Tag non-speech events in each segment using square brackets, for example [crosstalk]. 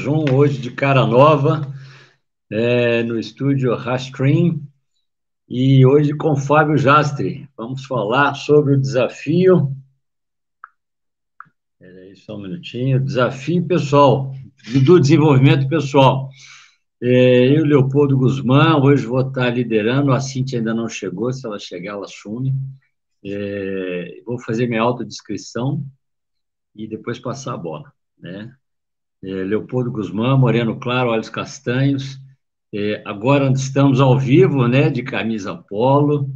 731, hoje de cara nova, é, no estúdio Rastream, e hoje com Fábio Jastre. Vamos falar sobre o desafio. Peraí, só um minutinho. Desafio pessoal, do desenvolvimento pessoal. É, eu, Leopoldo Guzmán, hoje vou estar liderando. A Cintia ainda não chegou, se ela chegar, ela assume. É, vou fazer minha autodescrição e depois passar a bola. Né? É, Leopoldo Guzmán, Moreno Claro, Olhos Castanhos. É, agora estamos ao vivo, né, de camisa polo,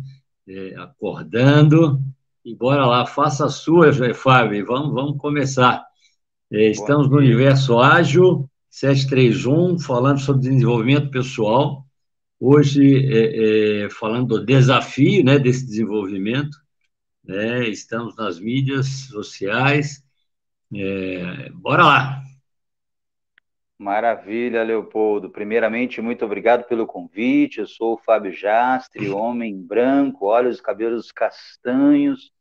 é, acordando. E bora lá, faça a sua, Fábio, vamos, vamos começar. É, estamos no Universo Ágil 731, falando sobre desenvolvimento pessoal. Hoje, é, é, falando do desafio né, desse desenvolvimento, né, estamos nas mídias sociais. Bora lá! Maravilha, Leopoldo. Primeiramente, muito obrigado pelo convite. Eu sou o Fábio Jastre, homem branco, olhos e cabelos castanhos,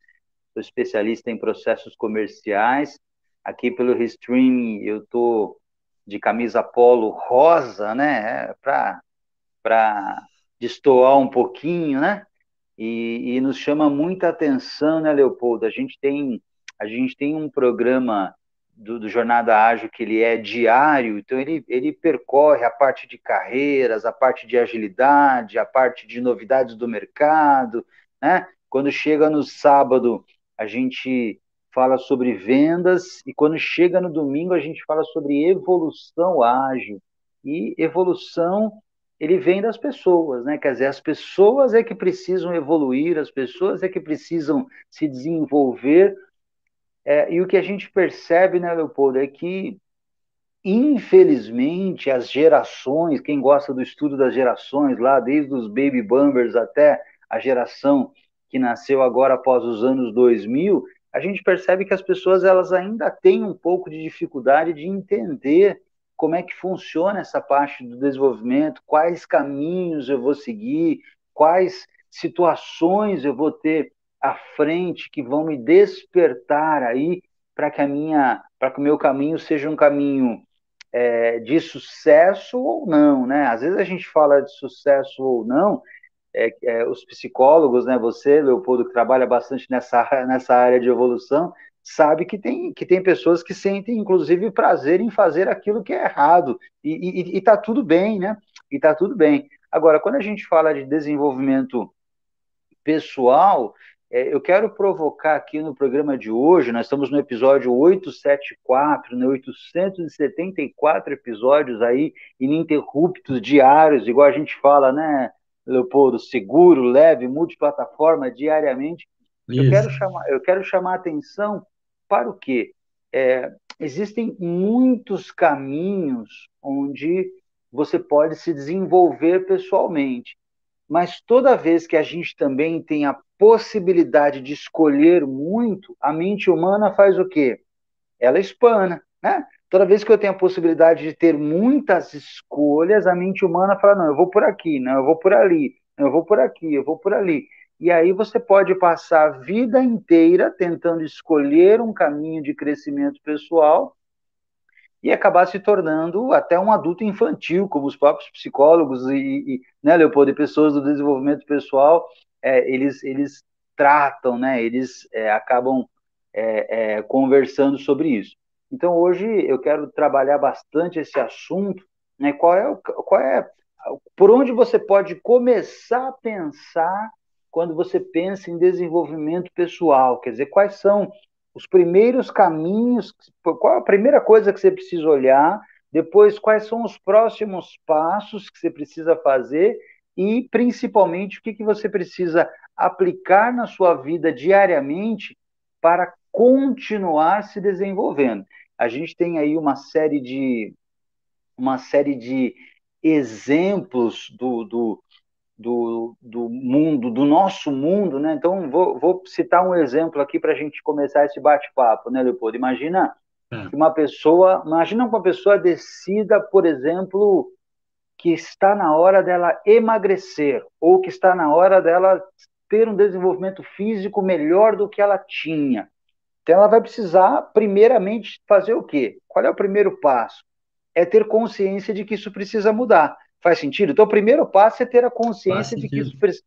sou especialista em processos comerciais. Aqui pelo Restream eu estou de camisa polo rosa, né, para destoar um pouquinho, né? E, e, nos chama muita atenção, né, Leopoldo? A gente tem a gente tem um programa do, do, Jornada Ágil, que ele é diário, então ele, ele percorre a parte de carreiras, a parte de agilidade, a parte de novidades do mercado, né? Quando chega no sábado, a gente fala sobre vendas, e quando chega no domingo, a gente fala sobre evolução ágil. E evolução, ele vem das pessoas, né? Quer dizer, as pessoas é que precisam evoluir, as pessoas é que precisam se desenvolver é, e o que a gente percebe, né, Leopoldo, é que, infelizmente, as gerações, quem gosta do estudo das gerações, lá desde os baby boomers até a geração que nasceu agora após os anos 2000, a gente percebe que as pessoas elas ainda têm um pouco de dificuldade de entender como é que funciona essa parte do desenvolvimento, quais caminhos eu vou seguir, quais situações eu vou ter à frente que vão me despertar aí para que a minha, para que o meu caminho seja um caminho é, de sucesso ou não, né? Às vezes a gente fala de sucesso ou não, é, é, os psicólogos, né? Você, Leopoldo, que trabalha bastante nessa, nessa área de evolução, sabe que tem, que tem pessoas que sentem, inclusive, prazer em fazer aquilo que é errado. E, e, e tá tudo bem, né? E tá tudo bem. Agora, quando a gente fala de desenvolvimento pessoal, eu quero provocar aqui no programa de hoje, nós estamos no episódio 874, né, 874 episódios aí ininterruptos, diários, igual a gente fala, né, Leopoldo, seguro, leve, multiplataforma, diariamente. Eu quero, chamar, eu quero chamar a atenção para o quê? É, existem muitos caminhos onde você pode se desenvolver pessoalmente mas toda vez que a gente também tem a possibilidade de escolher muito, a mente humana faz o quê? Ela espana, né? Toda vez que eu tenho a possibilidade de ter muitas escolhas, a mente humana fala: não, eu vou por aqui, não, eu vou por ali, não, eu vou por aqui, eu vou por ali. E aí você pode passar a vida inteira tentando escolher um caminho de crescimento pessoal e acabar se tornando até um adulto infantil, como os próprios psicólogos e, e né, Leopoldo, e pessoas do desenvolvimento pessoal, é, eles, eles tratam, né, eles é, acabam é, é conversando sobre isso. Então, hoje eu quero trabalhar bastante esse assunto, né, qual é, qual é, por onde você pode começar a pensar quando você pensa em desenvolvimento pessoal, quer dizer, quais são os primeiros caminhos, qual a primeira coisa que você precisa olhar, depois quais são os próximos passos que você precisa fazer e principalmente o que, que você precisa aplicar na sua vida diariamente para continuar se desenvolvendo. A gente tem aí uma série de uma série de exemplos do, do, do, do mundo, do nosso mundo, né? Então, vou, vou citar um exemplo aqui para a gente começar esse bate-papo, né, Leopoldo? Imagina é. que uma pessoa, imagina uma pessoa decida, por exemplo, que está na hora dela emagrecer, ou que está na hora dela ter um desenvolvimento físico melhor do que ela tinha. Então, ela vai precisar, primeiramente, fazer o quê? Qual é o primeiro passo? é ter consciência de que isso precisa mudar. Faz sentido? Então, o primeiro passo é ter a consciência de que isso precisa.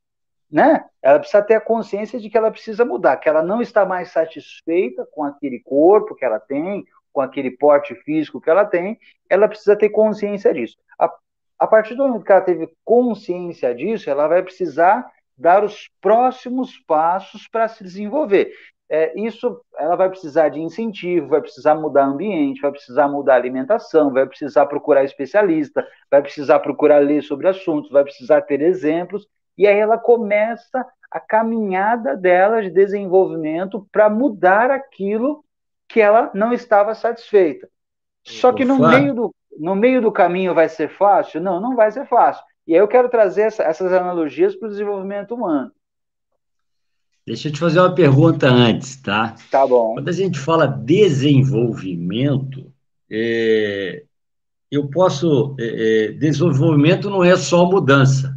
Né? Ela precisa ter a consciência de que ela precisa mudar, que ela não está mais satisfeita com aquele corpo que ela tem, com aquele porte físico que ela tem, ela precisa ter consciência disso. A, a partir do momento que ela teve consciência disso, ela vai precisar dar os próximos passos para se desenvolver. É, isso ela vai precisar de incentivo, vai precisar mudar ambiente, vai precisar mudar alimentação, vai precisar procurar especialista, vai precisar procurar ler sobre assuntos, vai precisar ter exemplos, e aí ela começa a caminhada dela de desenvolvimento para mudar aquilo que ela não estava satisfeita. Só que no meio, do, no meio do caminho vai ser fácil? Não, não vai ser fácil. E aí eu quero trazer essa, essas analogias para o desenvolvimento humano. Deixa eu te fazer uma pergunta antes, tá? Tá bom. Quando a gente fala desenvolvimento, é, eu posso. É, é desenvolvimento não é só mudança.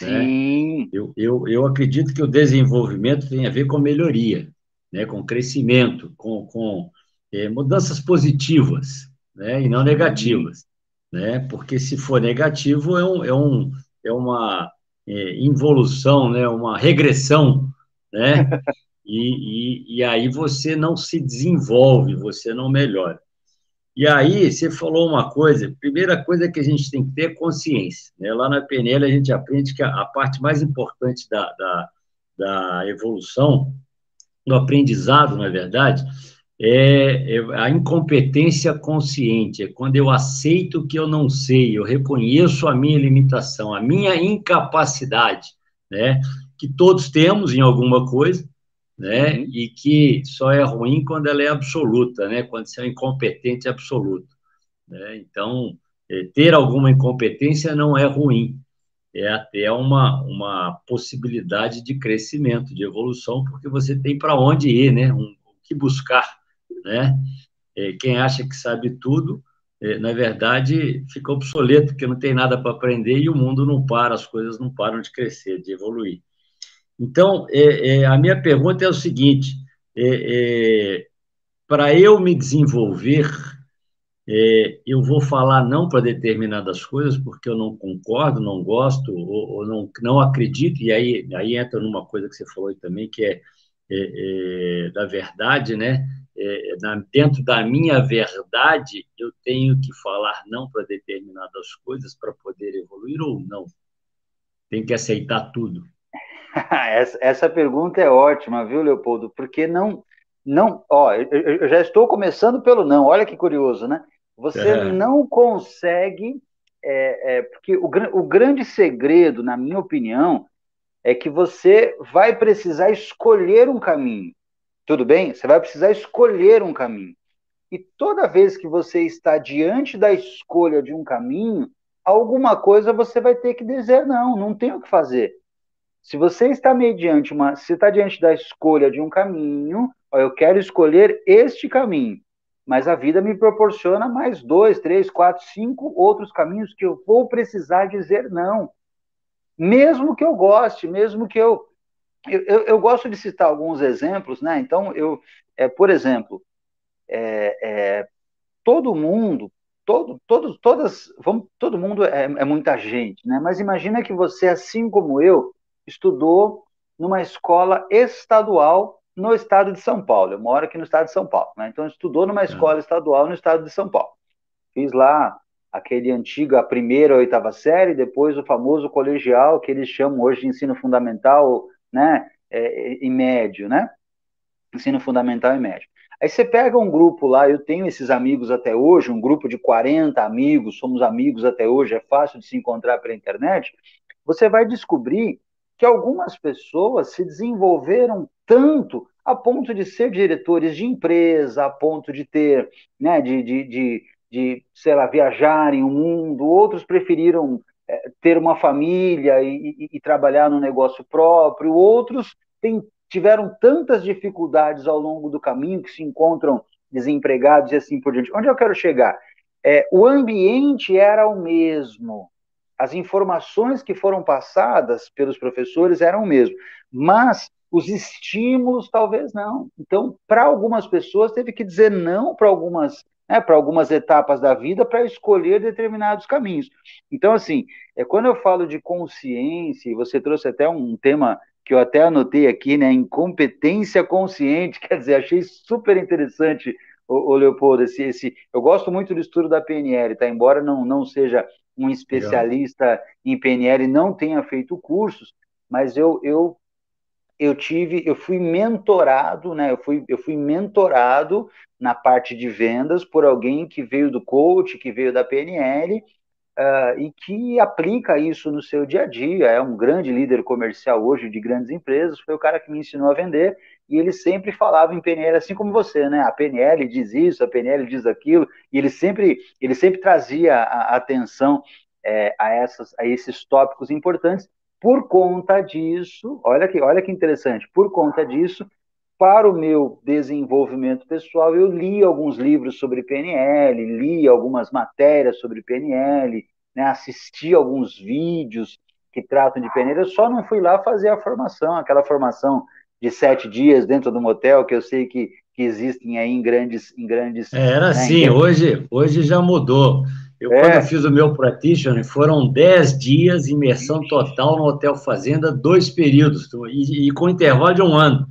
Né? Sim. Né? Eu, eu, eu acredito que o desenvolvimento tem a ver com melhoria né, com crescimento, com, com é, mudanças positivas, né, e não negativas, né, porque se for negativo é, um, é, um, é uma é, involução, né, uma regressão, né, e, e, e aí você não se desenvolve, você não melhora. E aí, você falou uma coisa, primeira coisa que a gente tem que ter é consciência. Né? Lá na PNL a gente aprende que a, a parte mais importante da, da, da evolução do aprendizado, na é verdade, é, é, a incompetência consciente, é quando eu aceito que eu não sei, eu reconheço a minha limitação, a minha incapacidade, né, que todos temos em alguma coisa, né, uhum. e que só é ruim quando ela é absoluta, né, quando você é incompetente absoluto. Né, então, é, ter alguma incompetência não é ruim, é até uma, uma possibilidade de crescimento, de evolução, porque você tem para onde ir, né? Um, o que buscar, né? É, quem acha que sabe tudo, é, na verdade, fica obsoleto, porque não tem nada para aprender e o mundo não para, as coisas não param de crescer, de evoluir. Então, é, é a minha pergunta é o seguinte: é, é, para eu me desenvolver é, eu vou falar não para determinadas coisas porque eu não concordo, não gosto ou, ou, não, não acredito, e aí, aí entra numa coisa que você falou também, que é, é, da verdade, né? Na, dentro da minha verdade, eu tenho que falar não para determinadas coisas para poder evoluir ou não? Tem que aceitar tudo. [laughs] essa, essa pergunta é ótima, viu, Leopoldo? Porque não, não, ó, eu, eu já estou começando pelo não. Olha que curioso, né? Você não consegue. É, é, porque o, o grande segredo, na minha opinião, é que você vai precisar escolher um caminho. Tudo bem? Você vai precisar escolher um caminho. E toda vez que você está diante da escolha de um caminho, alguma coisa você vai ter que dizer não, não tem o que fazer. Se você está mediante uma, se está diante da escolha de um caminho, ó, eu quero escolher este caminho mas a vida me proporciona mais dois, três, quatro, cinco outros caminhos que eu vou precisar dizer não. Mesmo que eu goste, mesmo que eu. Eu, eu, eu gosto de citar alguns exemplos, né? Então, eu, é, por exemplo, é, é, todo mundo, todo, todas, vamos, todo mundo é, é muita gente, né? Mas imagina que você, assim como eu, estudou numa escola estadual no estado de São Paulo. Eu moro aqui no estado de São Paulo, né? Então estudou numa escola estadual no estado de São Paulo. Fiz lá aquele antigo, a primeira a oitava série, depois o famoso colegial, que eles chamam hoje de ensino fundamental, né? É, e médio, né? Ensino fundamental e médio. Aí você pega um grupo lá, eu tenho esses amigos até hoje, um grupo de 40 amigos, somos amigos até hoje, é fácil de se encontrar pela internet. Você vai descobrir que algumas pessoas se desenvolveram tanto a ponto de ser diretores de empresa, a ponto de ter, né, de, de, de, de sei lá, viajarem o mundo, outros preferiram é, ter uma família e, e, e, trabalhar no negócio próprio, outros tiveram tantas dificuldades ao longo do caminho que se encontram desempregados e assim por diante. Onde eu quero chegar? É, o ambiente era o mesmo, as informações que foram passadas pelos professores eram o mesmo, mas os estímulos talvez não. Então, para algumas pessoas teve que dizer não para algumas né, para algumas etapas da vida para escolher determinados caminhos. Então, assim, é quando eu falo de consciência, você trouxe até um tema que eu até anotei aqui, né, incompetência consciente, [laughs] quer dizer, achei super interessante, o, Leopoldo, esse, esse, eu gosto muito do estudo da PNL, tá, embora não, não seja um especialista Legal. em PNL, não tenha feito cursos, mas eu, eu eu tive, eu fui mentorado, né? Eu fui, eu fui mentorado na parte de vendas por alguém que veio do coach, que veio da PNL uh, e que aplica isso no seu dia a dia. É um grande líder comercial hoje de grandes empresas. Foi o cara que me ensinou a vender e ele sempre falava em PNL, assim como você, né? A PNL diz isso, a PNL diz aquilo. E ele sempre, ele sempre trazia a atenção é, a, essas, a esses tópicos importantes por conta disso, olha que, olha que interessante, por conta disso, para o meu desenvolvimento pessoal, eu li alguns livros sobre PNL, li algumas matérias sobre PNL, né, assisti alguns vídeos que tratam de PNL, eu só não fui lá fazer a formação, aquela formação de sete dias dentro de um hotel, que eu sei que, que existem aí em grandes... Em grandes é, Era né, assim, hoje, hoje já mudou. Eu, é. quando eu fiz o meu practitioner, foram 10 dias, imersão total no Hotel Fazenda, dois períodos, e, e com intervalo de um ano.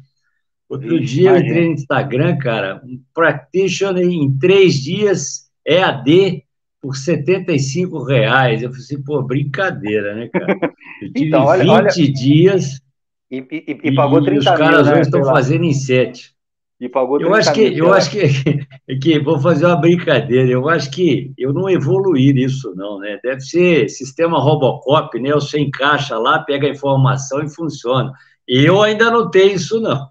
Outro Ixi, dia eu entrei no Instagram, cara, um practitioner em três dias, EAD, por 75 reais. Eu falei assim, pô, brincadeira, né, cara? Eu [laughs] tive então, olha, 20 olha... dias e, e, e, pagou 30 e os caras mil, né, hoje estão fazendo em 7. E pagou eu acho que eu acho que, [laughs] que vou fazer uma brincadeira. Eu acho que eu não evoluí nisso não, né? Deve ser sistema Robocop, né? Você encaixa lá, pega a informação e funciona. Eu ainda não tenho isso não.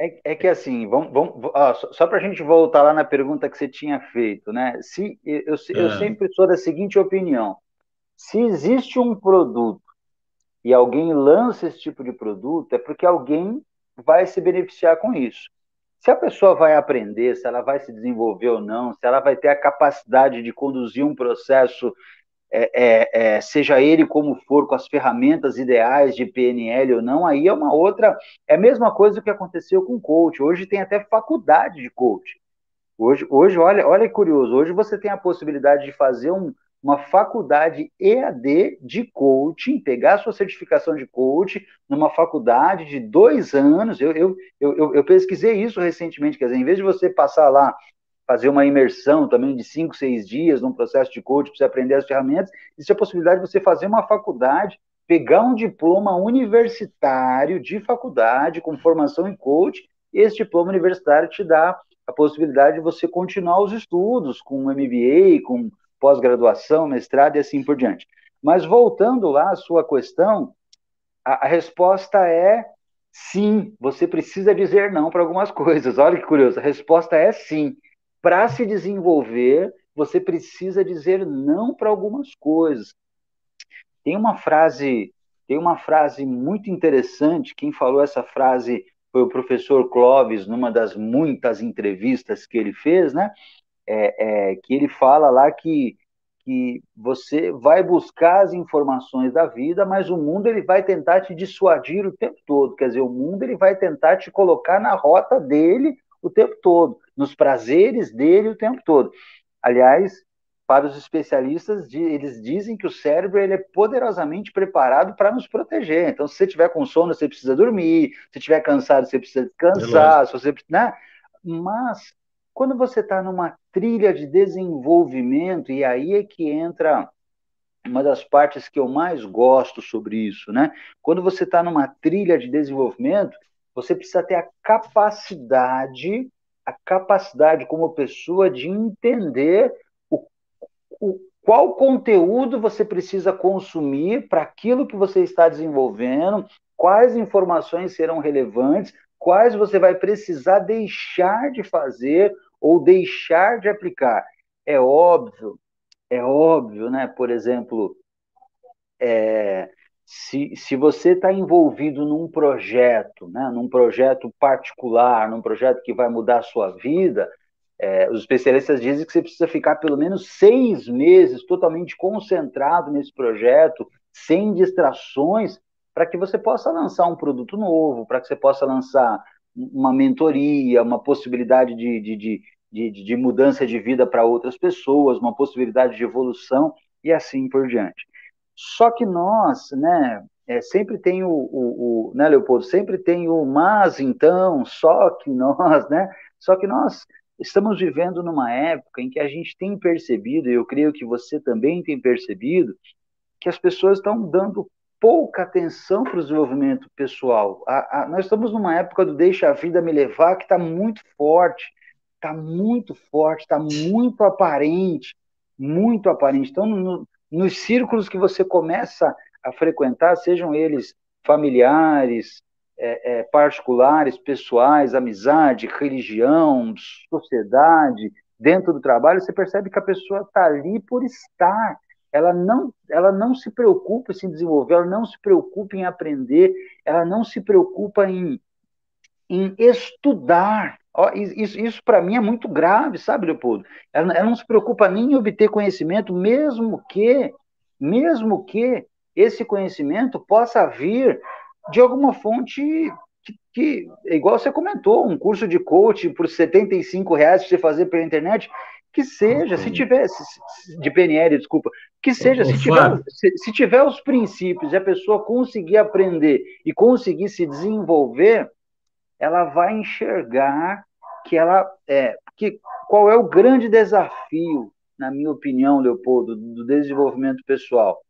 É, é que assim, vamos, vamos ó, só para a gente voltar lá na pergunta que você tinha feito, né? Se eu, eu, eu é. sempre sou da seguinte opinião: se existe um produto e alguém lança esse tipo de produto, é porque alguém vai se beneficiar com isso. Se a pessoa vai aprender, se ela vai se desenvolver ou não, se ela vai ter a capacidade de conduzir um processo, é, é, é, seja ele como for, com as ferramentas ideais de PNL ou não, aí é uma outra. É a mesma coisa que aconteceu com o coach. Hoje tem até faculdade de coach. Hoje, hoje olha, olha que curioso, hoje você tem a possibilidade de fazer um, uma faculdade EAD de coaching, pegar sua certificação de coach numa faculdade de dois anos. Eu, eu, eu, eu pesquisei isso recentemente, quer dizer, em vez de você passar lá, fazer uma imersão também de cinco, seis dias num processo de coaching para você aprender as ferramentas, existe a possibilidade de você fazer uma faculdade, pegar um diploma universitário de faculdade com formação em coach, e esse diploma universitário te dá a possibilidade de você continuar os estudos com MBA, com pós-graduação, mestrado e assim por diante. Mas voltando lá à sua questão, a, a resposta é sim, você precisa dizer não para algumas [laughs] coisas. Olha que curioso, a resposta é sim. Para se desenvolver, você precisa dizer não para algumas coisas. Tem uma frase, tem uma frase muito interessante, quem falou essa frase foi o professor Clóvis, numa das muitas entrevistas que ele fez, né? É, é, que ele fala lá que, que você vai buscar as informações da vida, mas o mundo ele vai tentar te dissuadir o tempo todo. Quer dizer, o mundo ele vai tentar te colocar na rota dele o tempo todo, nos prazeres dele o tempo todo. Aliás, para os especialistas, eles dizem que o cérebro ele é poderosamente preparado para nos proteger. Então, se você tiver com sono, você precisa dormir. Se tiver cansado, você precisa descansar. É se você, né? Mas quando você está numa trilha de desenvolvimento, e aí é que entra uma das partes que eu mais gosto sobre isso, né? Quando você está numa trilha de desenvolvimento, você precisa ter a capacidade, a capacidade como pessoa de entender o, o qual conteúdo você precisa consumir para aquilo que você está desenvolvendo, quais informações serão relevantes, quais você vai precisar deixar de fazer ou deixar de aplicar. É óbvio, é óbvio, né? Por exemplo, é, se, se você está envolvido num projeto, né, num projeto particular, num projeto que vai mudar a sua vida, é, os especialistas dizem que você precisa ficar pelo menos seis meses totalmente concentrado nesse projeto, sem distrações, para que você possa lançar um produto novo, para que você possa lançar uma mentoria, uma possibilidade de, de, de, de, de mudança de vida para outras pessoas, uma possibilidade de evolução e assim por diante. Só que nós, né, é, sempre tem o, o, o, né, Leopoldo, sempre tem o mas, então, só que nós, né, só que nós estamos vivendo numa época em que a gente tem percebido, e eu creio que você também tem percebido, que as pessoas estão dando pouca atenção para o desenvolvimento pessoal. A, a, nós estamos numa época do deixa a vida me levar que está muito forte, está muito forte, está muito aparente, muito aparente. Então, no, nos círculos que você começa a frequentar, sejam eles familiares, é, é, particulares, pessoais, amizade, religião, sociedade, dentro do trabalho, você percebe que a pessoa está ali por estar. Ela não, ela não se preocupa em se desenvolver, ela não se preocupa em aprender, ela não se preocupa em, em estudar. Isso, isso para mim é muito grave, sabe, Leopoldo? Ela, ela não se preocupa nem em obter conhecimento, mesmo que, mesmo que esse conhecimento possa vir de alguma fonte que, que, igual você comentou, um curso de coach por 75 reais para você fazer pela internet, que seja, se tiver, de PNL, desculpa, que seja, se tiver, se, se tiver os princípios e a pessoa conseguir aprender e conseguir se desenvolver, ela vai enxergar que ela é, que qual é o grande desafio, na minha opinião, Leopoldo, do desenvolvimento pessoal?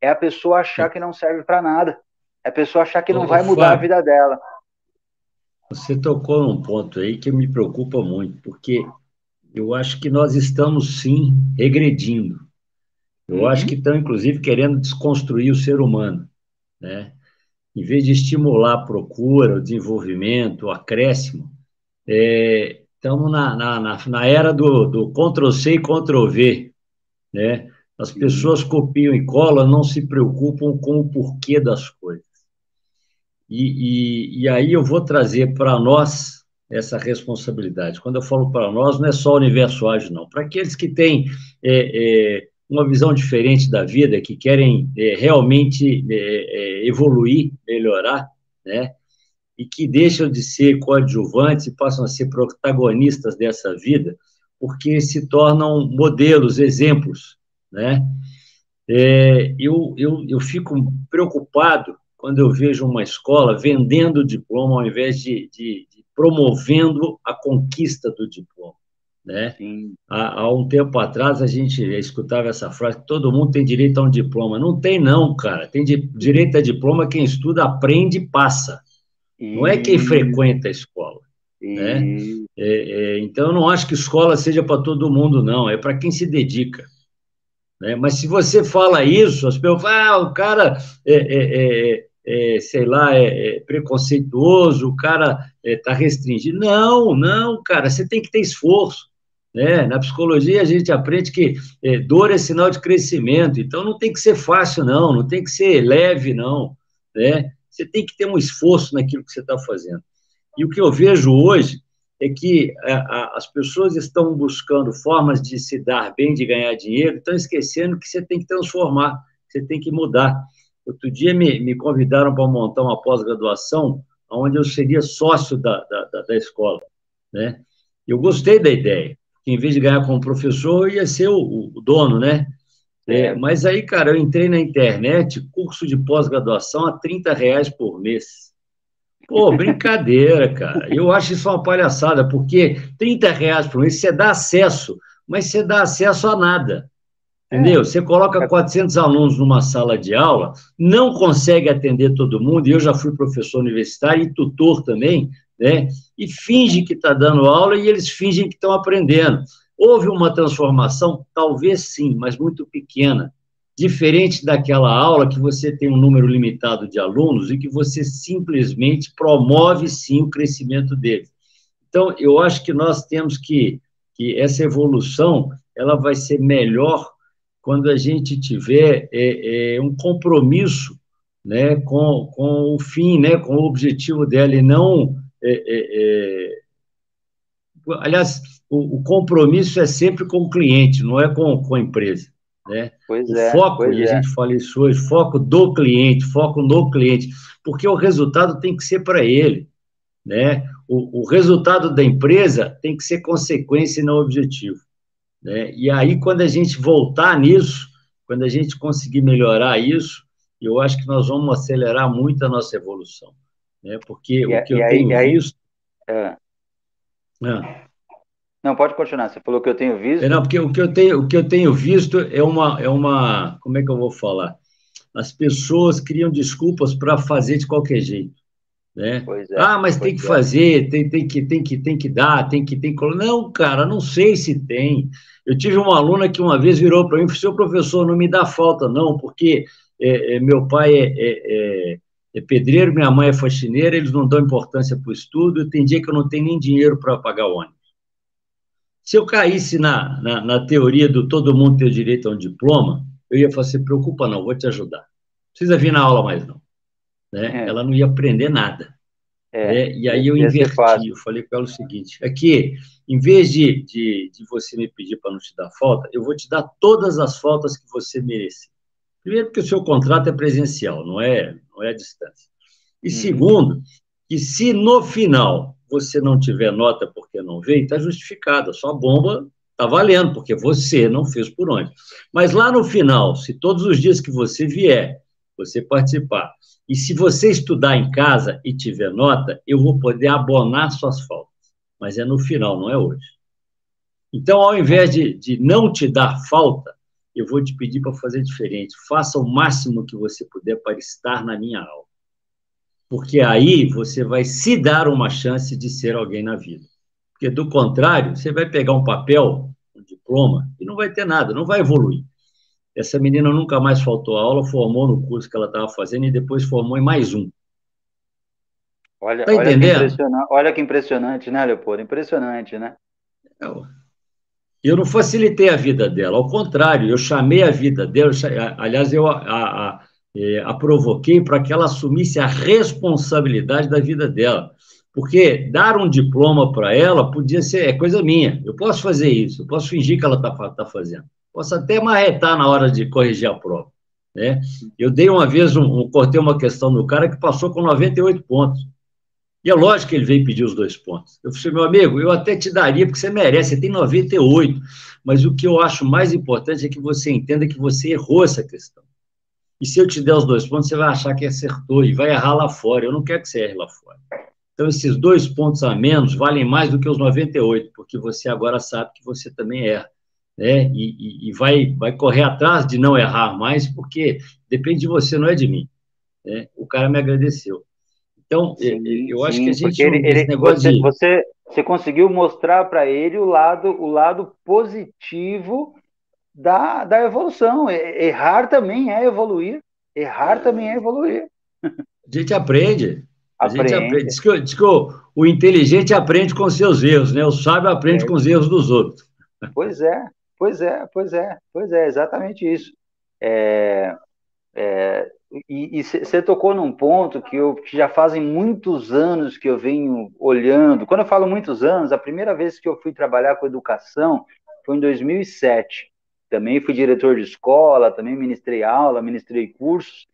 É a pessoa achar que não serve para nada. É a pessoa achar que não vai mudar a vida dela. Você tocou num ponto aí que me preocupa muito, porque eu acho que nós estamos sim regredindo. Eu uhum. acho que estão, inclusive, querendo desconstruir o ser humano, né? Em vez de estimular a procura, o desenvolvimento, o acréscimo, é, estamos na, na, na, na, era do, do Ctrl-C e Ctrl-V, né? As pessoas copiam e colam, não se preocupam com o porquê das coisas. E, e, e aí eu vou trazer para nós essa responsabilidade. Quando eu falo para nós, não é só o universo ágil, não. Para aqueles que têm é, é, uma visão diferente da vida, que querem é, realmente é, é, evoluir, melhorar, né? E que deixam de ser coadjuvantes e passam a ser protagonistas dessa vida, porque se tornam modelos, exemplos, né? É, eu, eu, eu fico preocupado quando eu vejo uma escola vendendo diploma ao invés de, de, de promovendo a conquista do diploma. Né? Há, há, um tempo atrás a gente escutava essa frase: todo mundo tem direito a um diploma. Não tem, não, cara. Tem de, direito a diploma quem estuda, aprende e passa. Não é quem frequenta a escola. Né? É, é, então, eu não acho que escola seja para todo mundo, não. É para quem se dedica. Né? Mas se você fala isso, as pessoas falam: ah, o cara é, é, é é, sei lá, é, é preconceituoso, o cara está é, restringido. Não, não, cara, você tem que ter esforço. Né? Na psicologia, a gente aprende que é, dor é sinal de crescimento, então não tem que ser fácil, não, não tem que ser leve, não. Né? Você tem que ter um esforço naquilo que você está fazendo. E o que eu vejo hoje é que a, a, as pessoas estão buscando formas de se dar bem, de ganhar dinheiro, estão esquecendo que você tem que transformar, você tem que mudar. Outro dia me, me convidaram para montar uma pós-graduação onde eu seria sócio da, da, da, escola, né? Eu gostei da ideia, que em vez de ganhar como professor, eu ia ser o, o dono, né? É, mas aí, cara, eu entrei na internet, curso de pós-graduação a 30 reais por mês. Pô, [laughs] brincadeira, cara. Eu acho isso uma palhaçada, porque 30 reais por mês você dá acesso, mas você dá acesso a nada. Entendeu? Você coloca 400 alunos numa sala de aula, não consegue atender todo mundo, e eu já fui professor universitário e tutor também, né? E finge que está dando aula e eles fingem que estão aprendendo. Houve uma transformação? Talvez sim, mas muito pequena. Diferente daquela aula que você tem um número limitado de alunos e que você simplesmente promove sim o crescimento deles. Então, eu acho que nós temos que, que essa evolução ela vai ser melhor quando a gente tiver é, é, um compromisso né, com, com o fim, né, com o objetivo dela, e não. É, é, é aliás, o, o, compromisso é sempre com o cliente, não é com, com a empresa. Né? Pois o é, foco, e a gente fala isso hoje, foco do cliente, foco no cliente, porque o resultado tem que ser para ele. Né? o, o resultado da empresa tem que ser consequência e não objetivo. Né? E aí, quando a gente voltar nisso, quando a gente conseguir melhorar isso, eu acho que nós vamos acelerar muito a nossa evolução. Né? Porque e, o que eu aí, tenho aí, visto. É. É. Não, pode continuar. Você falou que eu tenho visto. É, não, porque o que eu tenho, o que eu tenho visto é uma, é uma. Como é que eu vou falar? As pessoas criam desculpas para fazer de qualquer jeito. Né? É, ah, mas tem que é. fazer, tem, tem, que, tem, que, tem que dar, tem que, tem que. Não, cara, não sei se tem. Eu tive uma aluna que uma vez virou para mim e falou: seu professor, não me dá falta, não, porque é, é, meu pai é, é, é, pedreiro, minha mãe é faxineira, eles não dão importância para o estudo, tem dia que eu não tenho nem dinheiro para pagar o ônibus. Se eu caísse na, na, na, teoria do todo mundo ter direito a um diploma, eu ia falar: se preocupa, não, vou te ajudar. Não precisa vir na aula mais, não né? É. Ela não ia aprender nada. É. Né? E aí eu inverti, eu falei para ela o seguinte, aqui, em vez de, de, de você me pedir para não te dar falta, eu vou te dar todas as faltas que você merece. Primeiro, porque o seu contrato é presencial, não é, não é à distância. E uhum. segundo, que se no final você não tiver nota porque não veio, está justificado, a sua bomba está valendo, porque você não fez por onde. Mas lá no final, se todos os dias que você vier, você participar, e se você estudar em casa e tiver nota, eu vou poder abonar suas faltas. Mas é no final, não é hoje. Então, ao invés de, de não te dar falta, eu vou te pedir para fazer diferente. Faça o máximo que você puder para estar na minha aula. Porque aí você vai se dar uma chance de ser alguém na vida. Porque, do contrário, você vai pegar um papel, um diploma, e não vai ter nada, não vai evoluir. Essa menina nunca mais faltou a aula, formou no curso que ela estava fazendo e depois formou em mais um. Olha, tá olha, que impressionante, olha que impressionante, né, Leopoldo? Impressionante, né? Eu não facilitei a vida dela, ao contrário, eu chamei a vida dela, aliás, eu a, a, a, é, a provoquei para que ela assumisse a responsabilidade da vida dela. Porque dar um diploma para ela podia ser é coisa minha. Eu posso fazer isso, eu posso fingir que ela está tá fazendo posso até marretar na hora de corrigir a prova. Né? Eu dei uma vez, um, um, cortei uma questão no cara que passou com 98 pontos. E é lógico que ele veio pedir os dois pontos. Eu falei, meu amigo, eu até te daria, porque você merece, você tem 98. Mas o que eu acho mais importante é que você entenda que você errou essa questão. E se eu te der os dois pontos, você vai achar que acertou e vai errar lá fora. Eu não quero que você erre lá fora. Então, esses dois pontos a menos valem mais do que os 98, porque você agora sabe que você também erra né? E, e, vai, vai correr atrás de não errar mais, porque depende de você, não é de mim. Né? O cara me agradeceu. Então, sim, eu acho sim, que a gente. Ele, ele, negócio você, de... você, você conseguiu mostrar para ele o lado, o lado positivo da, da evolução. Errar também é evoluir. Errar também é evoluir. A gente aprende. A aprende. gente aprende. Diz que, diz que o, o, inteligente aprende com seus erros, né? O sábio aprende é. com os erros dos outros. Pois é, Pois é, pois é, pois é, exatamente isso. É, é, e você tocou num ponto que, eu, que já fazem muitos anos que eu venho olhando. Quando eu falo muitos anos, a primeira vez que eu fui trabalhar com educação foi em 2007. Também fui diretor de escola, também ministrei aula, ministrei cursos.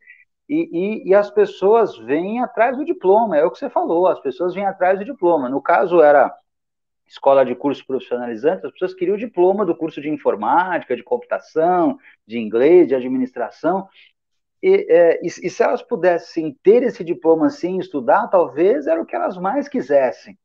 E, e, e, as pessoas vêm atrás do diploma, é o que você falou, as pessoas vêm atrás do diploma. No caso, era escola de cursos profissionalizantes, as pessoas queriam o diploma do curso de informática, de computação, de inglês, de administração. E, é, e, e, se elas pudessem ter esse diploma sem estudar, talvez era o que elas mais quisessem.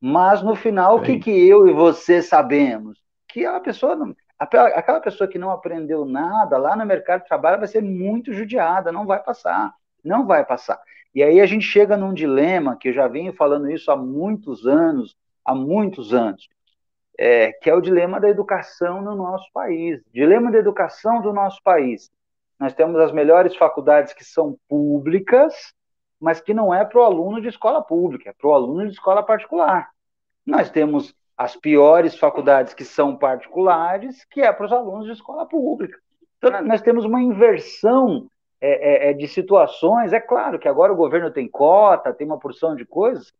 Mas no final, o que, que eu e você sabemos? Que a pessoa não, aquela pessoa que não aprendeu nada lá no mercado de trabalho vai ser muito judiada, não vai passar, não vai passar. E aí a gente chega num dilema que eu já venho falando isso há muitos anos há muitos anos, é, que é o dilema da educação no nosso país. Dilema da educação do nosso país. Nós temos as melhores faculdades que são públicas, mas que não é para o aluno de escola pública, é para o aluno de escola particular. Nós temos as piores faculdades que são particulares, que é para os alunos de escola pública. Então, nós temos uma inversão é, é, é, de situações. É claro que agora o governo tem cota, tem uma porção de coisas,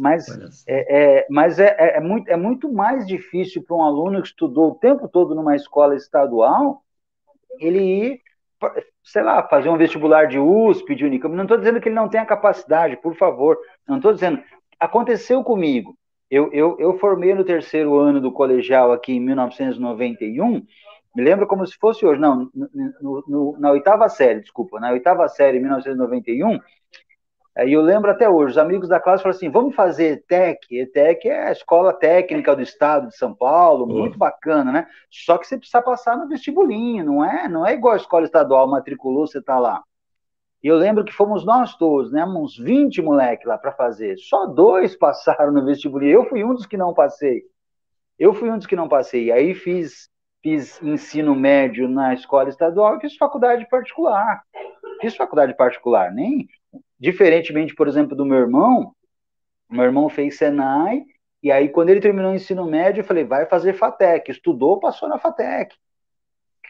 mas, é, é, mas é, é, é, muito, é muito mais difícil para um aluno que estudou o tempo todo numa escola estadual ele ir, sei lá, fazer um vestibular de USP, de Unicamp. Não estou dizendo que ele não tenha capacidade, por favor. Não estou dizendo. aconteceu comigo. Eu, eu, eu formei no terceiro ano do colegial aqui em 1991, me lembro como se fosse hoje, não, no, no, na oitava série, desculpa, na oitava série, 1991, e eu lembro até hoje, os amigos da classe falaram assim, vamos fazer ETEC, ETEC é a Escola Técnica do Estado de São Paulo, muito bacana, né? Só que você precisa passar no vestibulinho, não é, não é igual a escola estadual, matriculou, você está lá. E eu lembro que fomos nós todos, né? Uns 20 moleques lá para fazer. Só dois [laughs] passaram no vestibulinho. Eu fui um dos que não passei. Eu fui um dos que não passei. Aí fiz fiz ensino médio na escola estadual e fiz faculdade particular. Fiz faculdade particular, nem diferentemente, por exemplo, do meu irmão. Meu irmão fez Senai e aí quando ele terminou o ensino médio, eu falei, vai fazer FATEC. Estudou, passou na FATEC.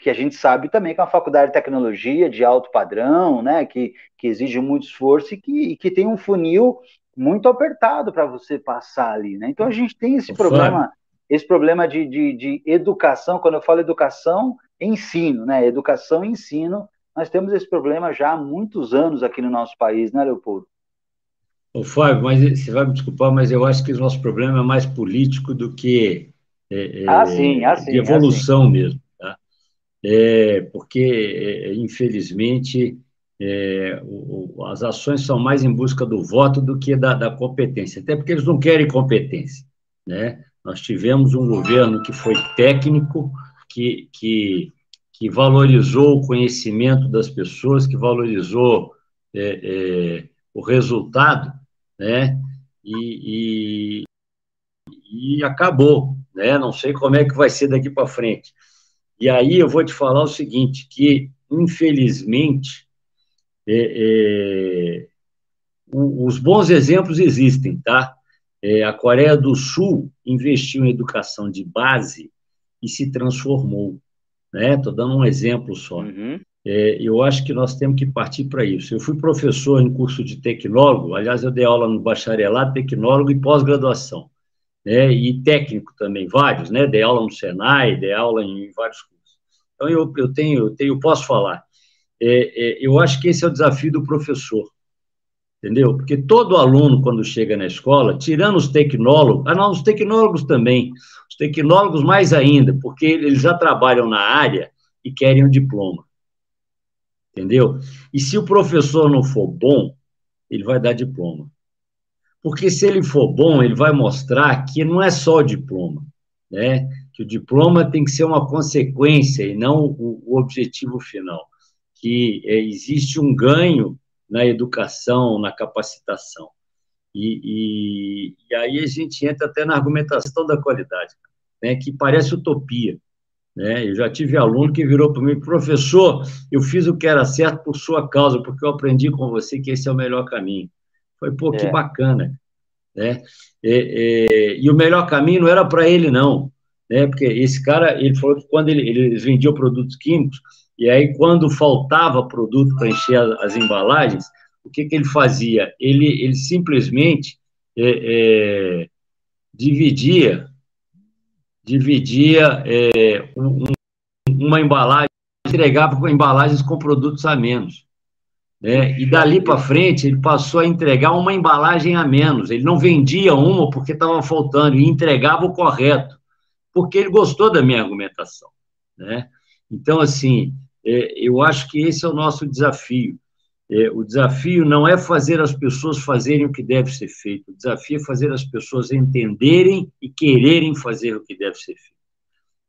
Que a gente sabe também que é uma faculdade de tecnologia de alto padrão, né, que, que exige muito esforço e que, e que tem um funil muito apertado para você passar ali, né? Então a gente tem esse problema esse problema de, de, de, educação, quando eu falo educação, ensino, né? Educação e ensino, nós temos esse problema já há muitos anos aqui no nosso país, né, Leopoldo? Ô, Fábio, mas você vai me desculpar, mas eu acho que o nosso problema é mais político do que é, é ah, sim, ah, sim, de evolução ah, mesmo. Tá? É, porque, é, infelizmente, é, o, as ações são mais em busca do voto do que da, da competência, até porque eles não querem competência. Né? Nós tivemos um governo que foi técnico, que, que, que valorizou o conhecimento das pessoas, que valorizou é, é, o resultado, né? E, e, e, acabou, né? Não sei como é que vai ser daqui para frente. E aí eu vou te falar o seguinte, que infelizmente é, é os bons exemplos existem, tá? É, a Coreia do Sul investiu em educação de base e se transformou. Estou né? dando um exemplo só. Uhum. É, eu acho que nós temos que partir para isso. Eu fui professor em curso de tecnólogo, aliás, eu dei aula no bacharelado, tecnólogo e pós-graduação. Né? E técnico também, vários, né? Dei aula no Senai, dei aula em vários cursos. Então, eu, eu tenho, eu tenho, posso falar. É, é, eu acho que esse é o desafio do professor entendeu? Porque todo aluno, quando chega na escola, tirando os tecnólogos, ah, não, os tecnólogos também, os tecnólogos mais ainda, porque eles já trabalham na área e querem um diploma, entendeu? E se o professor não for bom, ele vai dar diploma. Porque se ele for bom, ele vai mostrar que não é só o diploma, né? Que o diploma tem que ser uma consequência e não o, objetivo final. Que é, existe um ganho na educação, na capacitação. E, e, e, aí a gente entra até na argumentação da qualidade, né, que parece utopia. Né? Eu já tive aluno que virou para mim, professor, eu fiz o que era certo por sua causa, porque eu aprendi com você que esse é o melhor caminho. Foi, pô, que é. bacana. Né? E, e, e, o melhor caminho não era para ele, não. Né? Porque esse cara, ele falou que quando ele, eles vendiam produtos químicos, e aí, quando faltava produto para encher as embalagens, o que, que ele fazia? Ele, ele simplesmente é, é, dividia, dividia é, um, uma embalagem, entregava embalagens com produtos a menos. Né? E dali para frente, ele passou a entregar uma embalagem a menos. Ele não vendia uma porque estava faltando, e entregava o correto, porque ele gostou da minha argumentação. Né? Então, assim, é, eu acho que esse é o nosso desafio. É, o desafio não é fazer as pessoas fazerem o que deve ser feito, o desafio é fazer as pessoas entenderem e quererem fazer o que deve ser feito.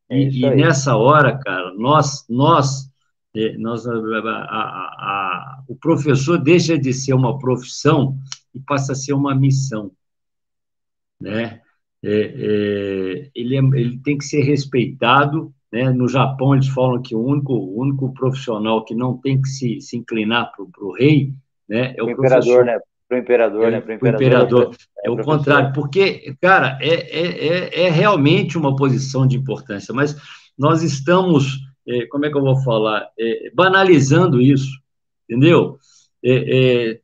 É e, e, nessa hora, cara, nós, nós, é, nós a, a, a, o professor deixa de ser uma profissão e passa a ser uma missão, né? É, é, ele, ele tem que ser respeitado né? No Japão, eles falam que o único, o único profissional que não tem que se, se inclinar para o rei né, é o, o imperador, né? Para o imperador, é, né? Para o imperador. imperador. É, é, o contrário, porque, cara, é, é, é, é, realmente uma posição de importância, mas nós estamos, é, como é que eu vou falar, é, banalizando isso, entendeu?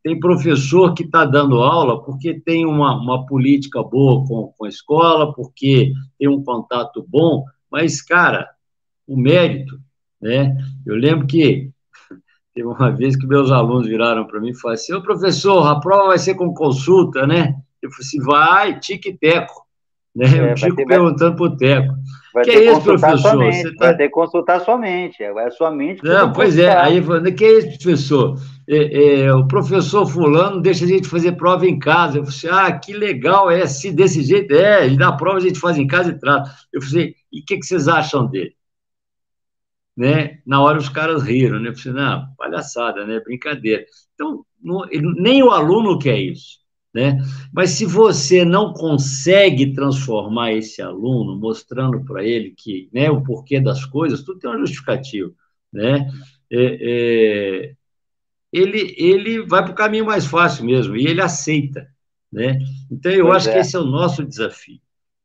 tem professor que está dando aula porque tem uma, uma política boa com, com a escola, porque tem um contato bom, mas, cara, o mérito, né? Eu lembro que [laughs] teve uma vez que meus alunos viraram para mim e falaram assim, ô professor, a prova vai ser com consulta, né? Eu falei assim, vai, tique-teco. Né? É, o Tico ter, perguntando para o Teco. Que é isso, professor? Você tá... Vai ter que consultar sua mente. É a sua mente. Não, pois é. Aí falando, que é isso, professor? É, é, o professor fulano deixa a gente fazer prova em casa. Eu falei, assim, ah, que legal, é assim, desse jeito, é, e na prova a gente faz em casa e trata. Eu falei, e o que, que vocês acham dele? Né? Na hora os caras riram, né? Falei, não, palhaçada, né? Brincadeira. Então, não, nem o aluno quer isso. Né? Mas se você não consegue transformar esse aluno, mostrando para ele que né, o porquê das coisas, tudo tem um justificativo, né? É, é, ele, ele vai para o caminho mais fácil mesmo, e ele aceita, né? Então, eu pois acho é. que esse é o nosso desafio,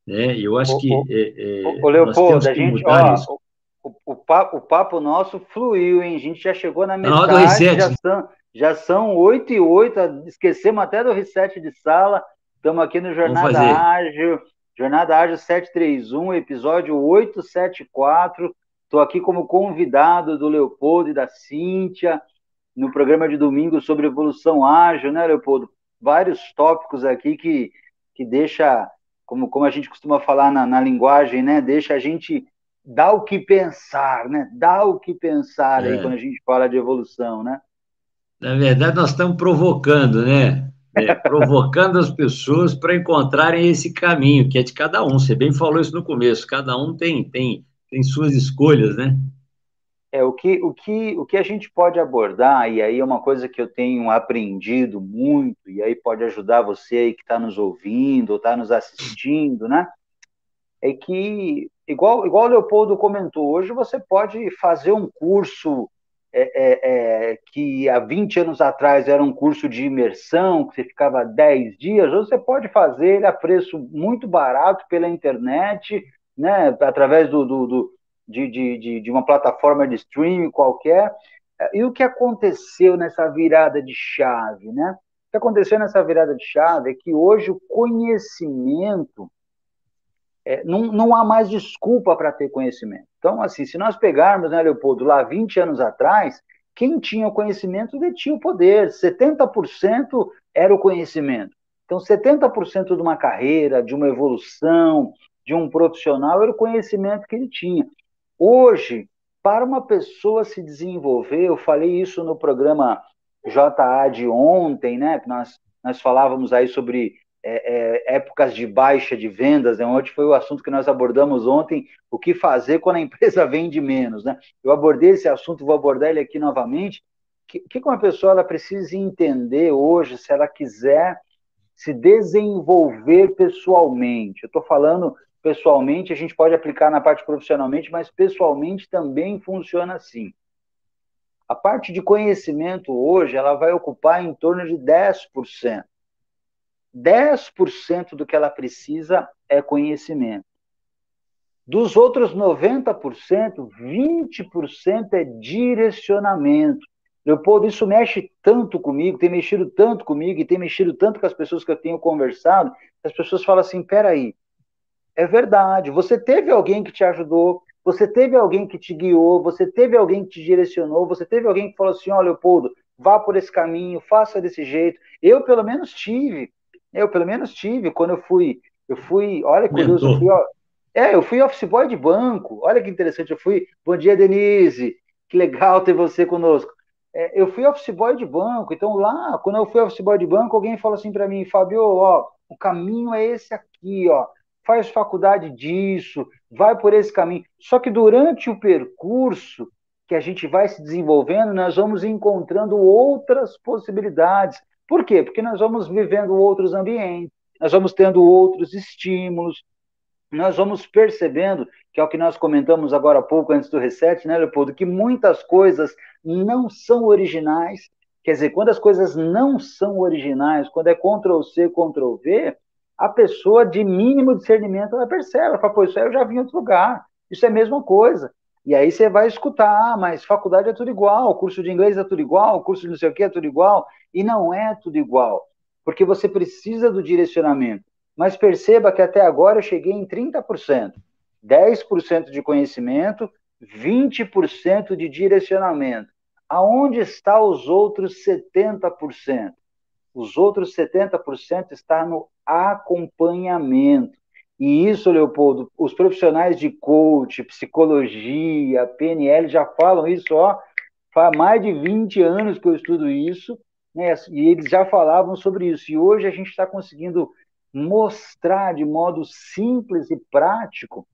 né? Eu acho o, que... O, é, é o Leopoldo, a gente, ó, o, o, papo, o papo nosso fluiu, hein? A gente já chegou na metade, já são, já são 8 e 8, esquecemos até do reset de sala. Estamos aqui no Jornada Ágil, Jornada Ágil 731, episódio 874. Estou aqui como convidado do Leopoldo e da Cíntia, no programa de domingo sobre evolução ágil, né, Leopoldo? Vários tópicos aqui que, que deixa, como, como a gente costuma falar na, na linguagem, né? Deixa a gente dar o que pensar, né? Dá o que pensar é. aí quando a gente fala de evolução, né? Na verdade, nós estamos provocando, né? É, [laughs] provocando as pessoas para encontrarem esse caminho, que é de cada um. Você bem falou isso no começo, cada um tem, tem, tem suas escolhas, né? É, o que, o, que, o que a gente pode abordar, e aí é uma coisa que eu tenho aprendido muito, e aí pode ajudar você aí que está nos ouvindo, ou está nos assistindo, né? É que, igual, igual o Leopoldo comentou, hoje você pode fazer um curso é, é, é, que há 20 anos atrás era um curso de imersão, que você ficava 10 dias, hoje você pode fazer ele a preço muito barato pela internet, né, através do, do, do de, de, de, uma plataforma de streaming qualquer. E o que aconteceu nessa virada de chave? Né? O que aconteceu nessa virada de chave é que hoje o conhecimento é, não, não há mais desculpa para ter conhecimento. Então, assim, se nós pegarmos, né, Leopoldo, lá 20 anos atrás, quem tinha o conhecimento detinha o poder, 70% era o conhecimento. Então, 70% de uma carreira, de uma evolução, de um profissional, era o conhecimento que ele tinha. Hoje, para uma pessoa se desenvolver, eu falei isso no programa JA de ontem, né? Nós, nós falávamos aí sobre é, é, épocas de baixa de vendas, né? Ontem foi o assunto que nós abordamos ontem, o que fazer quando a empresa [laughs] vende menos, né? Eu abordei esse assunto, vou abordar ele aqui novamente. O que, que uma pessoa ela precisa entender hoje, se ela quiser se desenvolver pessoalmente? Eu estou falando pessoalmente, a gente pode aplicar na parte profissionalmente, mas pessoalmente também funciona assim. A parte de conhecimento hoje, ela vai ocupar em torno de 10%. 10% do que ela precisa é conhecimento. Dos outros 90%, 20% é direcionamento. Leopoldo, isso mexe tanto comigo, tem mexido tanto comigo e tem mexido tanto com as pessoas que eu tenho conversado, as pessoas falam assim: peraí, é verdade, você teve alguém que te ajudou, você teve alguém que te guiou, você teve alguém que te direcionou, você teve alguém que falou assim: ó, Leopoldo, vá por esse caminho, faça desse jeito. Eu, pelo menos, tive. Eu, pelo menos, tive quando eu fui. Eu fui, olha, curioso, eu fui, ó, é, eu fui office boy de banco. Olha que interessante, eu fui. Bom dia, Denise. Que legal ter você conosco. É, eu fui office boy de banco. Então, lá, quando eu fui office boy de banco, alguém falou assim para mim, Fábio, ó, o caminho é esse aqui, ó. Faz faculdade disso, vai por esse caminho. Só que durante o percurso que a gente vai se desenvolvendo, nós vamos encontrando outras possibilidades. Por quê? Porque nós vamos vivendo outros ambientes, nós vamos tendo outros estímulos, nós vamos percebendo, que é o que nós comentamos agora há pouco, antes do reset, né, Leopoldo, que muitas coisas não são originais. Quer dizer, quando as coisas não são originais, quando é Ctrl-C, Ctrl-V, a pessoa de mínimo discernimento, ela percebe, ela fala, pô, isso aí eu já vi em outro lugar, isso é a mesma coisa. E aí você vai escutar, ah, mas faculdade é tudo igual, curso de inglês é tudo igual, curso de não sei o que é tudo igual, e não é tudo igual, porque você precisa do direcionamento. Mas perceba que até agora eu cheguei em 30%, 10% de conhecimento, 20% de direcionamento. Aonde está os outros 70%? Os outros 70% está no acompanhamento. E isso, Leopoldo, os profissionais de coach, psicologia, PNL já falam isso, ó, faz mais de 20 anos que eu estudo isso, né? E eles já falavam sobre isso. E hoje a gente está conseguindo mostrar de modo simples e prático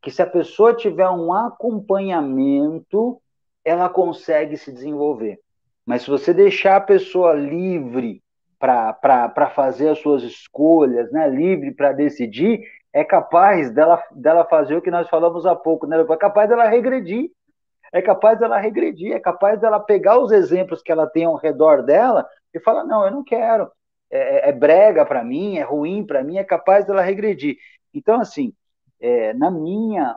que se a pessoa tiver um acompanhamento, ela consegue se desenvolver. Mas se você deixar a pessoa livre para fazer as suas escolhas, né, livre para decidir, é capaz dela, dela fazer o que nós falamos há pouco, né? é capaz dela regredir, é capaz dela regredir, é capaz dela pegar os exemplos que ela tem ao redor dela e falar, não, eu não quero, é, é brega para mim, é ruim para mim, é capaz dela regredir. Então, assim, é, na minha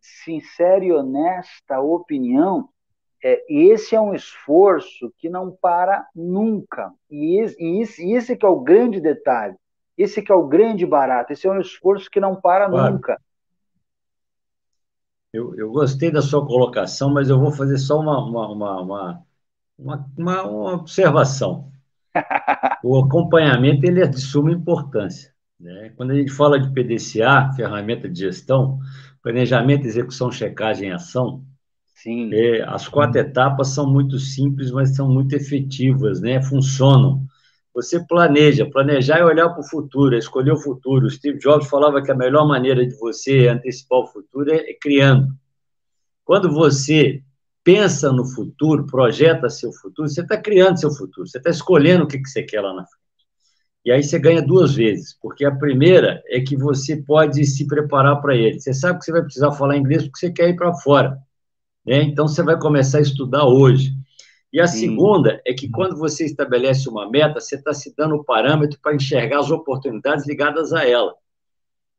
sincera e honesta opinião, é, esse é um esforço que não para nunca. E esse, e esse, esse que é o grande detalhe. Esse que é o grande barato. Esse é um esforço que não para claro. nunca. Eu, eu, gostei da sua colocação, mas eu vou fazer só uma, uma, uma, uma, uma, uma observação. [laughs] o acompanhamento ele é de suma importância. Né? Quando a gente fala de PDCA, ferramenta de gestão, planejamento, execução, checagem e ação, Sim. É, as quatro etapas são muito simples, mas são muito efetivas, né? funcionam. Você planeja, planejar é olhar para o futuro, é escolher o futuro. O Steve Jobs falava que a melhor maneira de você antecipar o futuro é, é criando. Quando você pensa no futuro, projeta seu futuro, você está criando seu futuro, você está escolhendo o que, que você quer lá na frente. E aí você ganha duas vezes, porque a primeira é que você pode se preparar para ele. Você sabe que você vai precisar falar inglês porque você quer ir para fora. Né? Então você vai começar a estudar hoje. E a Sim. segunda é que quando você estabelece uma meta, você está se dando o parâmetro para enxergar as oportunidades ligadas a ela.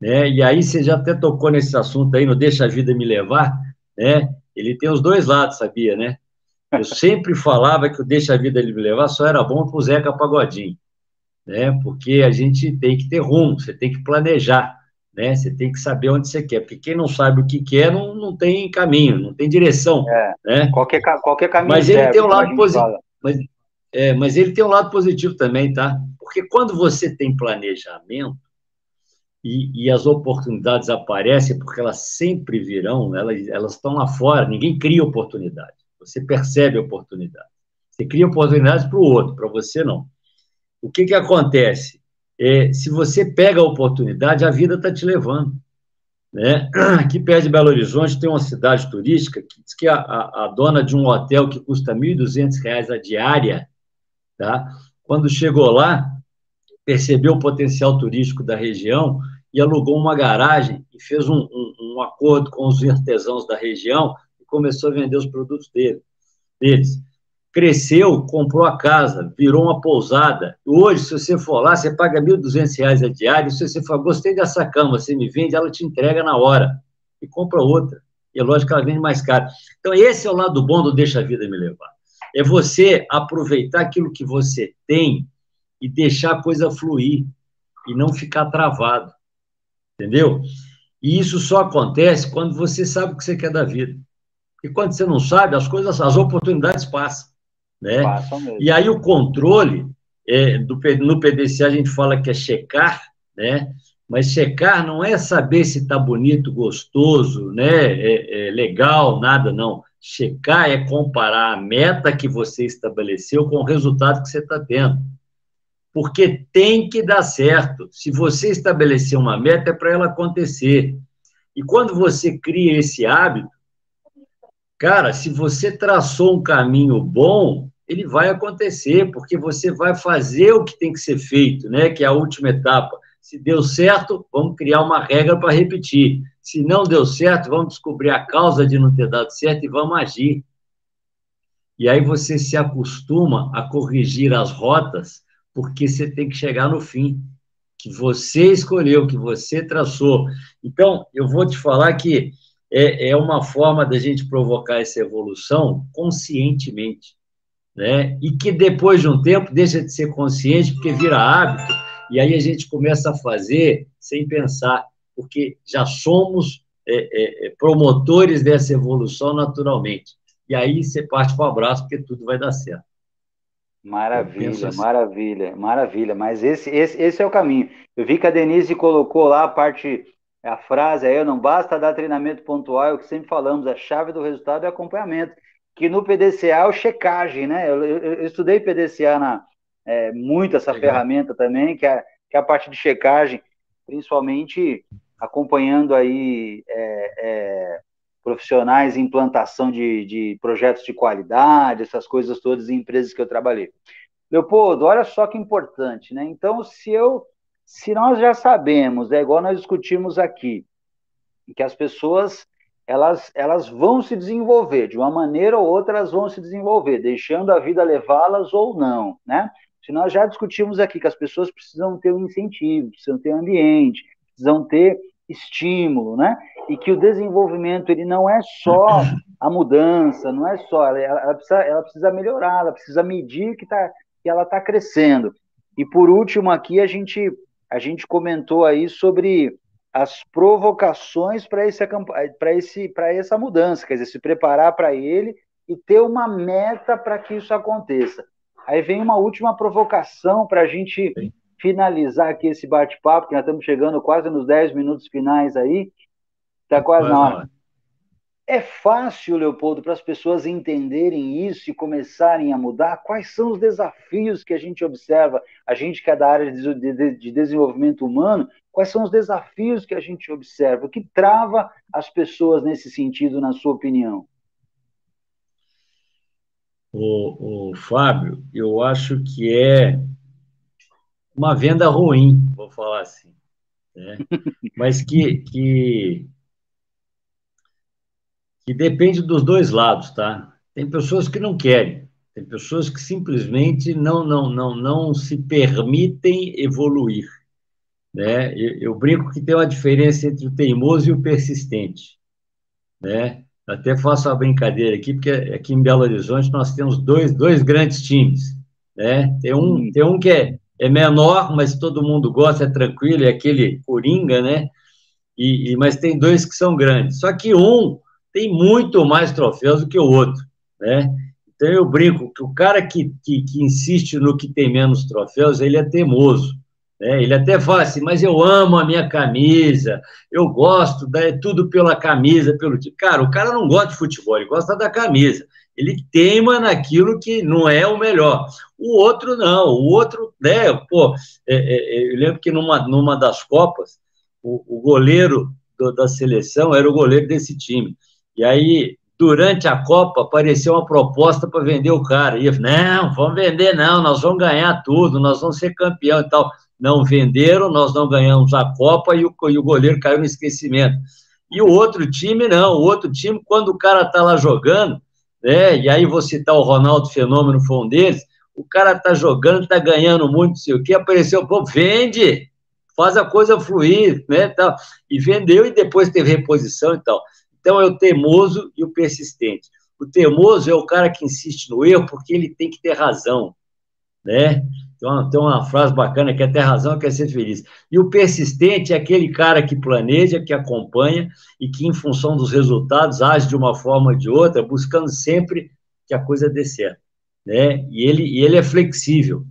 Né? E aí você já até tocou nesse assunto aí, no Deixa a Vida Me Levar, né? Ele tem os dois lados, sabia, né? Eu [laughs] sempre falava que o Deixa a Vida Me Levar só era bom para o Zeca Pagodinho né? Porque a gente tem que ter rumo, você tem que planejar, né? Você tem que saber onde você quer, porque quem não sabe o que quer não, não tem caminho, não tem direção, é, né? Qualquer, qualquer caminho. Mas ele tem um lado positivo. Mas, é, mas ele tem um lado positivo também, tá? Porque quando você tem planejamento e, e as oportunidades aparecem, porque elas sempre virão, elas, elas estão lá fora, ninguém cria oportunidade. Você percebe a oportunidade. Você cria oportunidades para o outro, para você não o que, que acontece? É, se você pega a oportunidade, a vida está te levando. Né? [clears throat] Aqui perto de Belo Horizonte tem uma cidade turística que diz que a, a, a dona de um hotel que custa R$ 1.200 a diária, tá? quando chegou lá, percebeu o potencial turístico da região e alugou uma garagem e fez um, um, um acordo com os artesãos da região e começou a vender os produtos dele, deles cresceu, comprou a casa, virou uma pousada. Hoje, se você for lá, você paga R$ 1.200 a diária. Se você for, gostei dessa cama, você me vende, ela te entrega na hora e compra outra. E é lógico que ela vende mais caro. Então, esse é o lado bom do Deixa a Vida Me Levar. É você aproveitar aquilo que você tem e deixar a coisa fluir e não ficar travado. Entendeu? E isso só acontece quando você sabe o que você quer da vida. E quando você não sabe, as coisas, as oportunidades passam. Né? E aí o controle, é, do, no PDC a gente fala que é checar, né? mas checar não é saber se está bonito, gostoso, né? É, é legal, nada, não. Checar é comparar a meta que você estabeleceu com o resultado que você está tendo. Porque tem que dar certo. Se você estabelecer uma meta, é para ela acontecer. E quando você cria esse hábito, Cara, se você traçou um caminho bom, ele vai acontecer, porque você vai fazer o que tem que ser feito, né? Que é a última etapa. Se deu certo, vamos criar uma regra para repetir. Se não deu certo, vamos descobrir a causa de não ter dado certo e vamos agir. E aí você se acostuma a corrigir as rotas, porque você tem que chegar no fim, que você escolheu, que você traçou. Então, eu vou te falar que é, é uma forma da gente provocar essa evolução conscientemente, né? E que depois de um tempo deixa de ser consciente porque vira hábito e aí a gente começa a fazer sem pensar, porque já somos é, é, é promotores dessa evolução naturalmente. E aí você parte para o abraço porque tudo vai dar certo. Maravilha, assim. maravilha, maravilha. Mas esse, esse, esse é o caminho. Eu vi que a Denise colocou lá a parte, a frase aí, não basta dar treinamento pontual, é o que sempre falamos, a chave do resultado é acompanhamento. Que no PDCA é o checagem, né? Eu, eu, eu estudei PDCA na, é, muito essa Legal. ferramenta também, que é, que é a parte de checagem, principalmente acompanhando aí é, é, profissionais em implantação de, de projetos de qualidade, essas coisas todas em empresas que eu trabalhei. Leopoldo, olha só que importante, né? Então, se eu, se nós já sabemos, é igual nós discutimos aqui, que as pessoas elas, elas vão se desenvolver, de uma maneira ou outra elas vão se desenvolver, deixando a vida levá-las ou não, né? Se nós já discutimos aqui que as pessoas precisam ter um incentivo, precisam ter um ambiente, precisam ter estímulo, né? E que o desenvolvimento ele não é só [laughs] a mudança, não é só, ela, ela, precisa, ela precisa melhorar, ela precisa medir que, tá, que ela está crescendo. E por último aqui a gente a gente comentou aí sobre as provocações para esse para esse para essa mudança, quer dizer, se preparar para ele e ter uma meta para que isso aconteça. Aí vem uma última provocação para a gente Sim finalizar aqui esse bate-papo, que nós estamos chegando quase nos 10 minutos finais aí, está quase na hora. É fácil, Leopoldo, para as pessoas entenderem isso e começarem a mudar? Quais são os desafios que a gente observa? A gente que é da área de, de, de desenvolvimento humano, quais são os desafios que a gente observa? O que trava as pessoas nesse sentido, na sua opinião? O, o Fábio, eu acho que é uma venda ruim, vou falar assim, né? [laughs] mas que, que, que depende dos dois lados, tá? Tem pessoas que não querem, tem pessoas que simplesmente não, não, não, não se permitem evoluir. Né? Eu, eu brinco que tem uma diferença entre o teimoso e o persistente. Né? Até faço uma brincadeira aqui, porque aqui em Belo Horizonte nós temos dois, dois grandes times. Né? Tem, um, tem um que é é menor, mas todo mundo gosta, é tranquilo, é aquele coringa, né? E, e, mas tem dois que são grandes. Só que um tem muito mais troféus do que o outro, né? Então eu brinco que o cara que, que, que insiste no que tem menos troféus, ele é teimoso. Né? Ele até fala assim, mas eu amo a minha camisa, eu gosto, é tudo pela camisa, pelo Cara, o cara não gosta de futebol, ele gosta da camisa ele teima naquilo que não é o melhor. O outro não, o outro, né, pô, é, é, é, eu lembro que numa, numa das Copas, o, o goleiro do, da seleção era o goleiro desse time. E aí, durante a Copa, apareceu uma proposta para vender o cara. E eu não, vamos vender não, nós vamos ganhar tudo, nós vamos ser campeão e tal. Não venderam, nós não ganhamos a Copa e o, e o goleiro caiu no esquecimento. E o outro time, não, o outro time, quando o cara está lá jogando, né? E aí vou citar o Ronaldo Fenômeno, foi um deles. O cara tá jogando, tá ganhando muito, não sei o que, apareceu, pô, vende, faz a coisa fluir, né? Tal. E vendeu e depois teve reposição e tal. Então é o teimoso e o persistente. O teimoso é o cara que insiste no erro porque ele tem que ter razão, né? Então, tem uma frase bacana que é ter razão, quer ser feliz. E o persistente é aquele cara que planeja, que acompanha e que, em função dos resultados, age de uma forma ou de outra, buscando sempre que a coisa dê certo. Né? E, ele, e ele é flexível.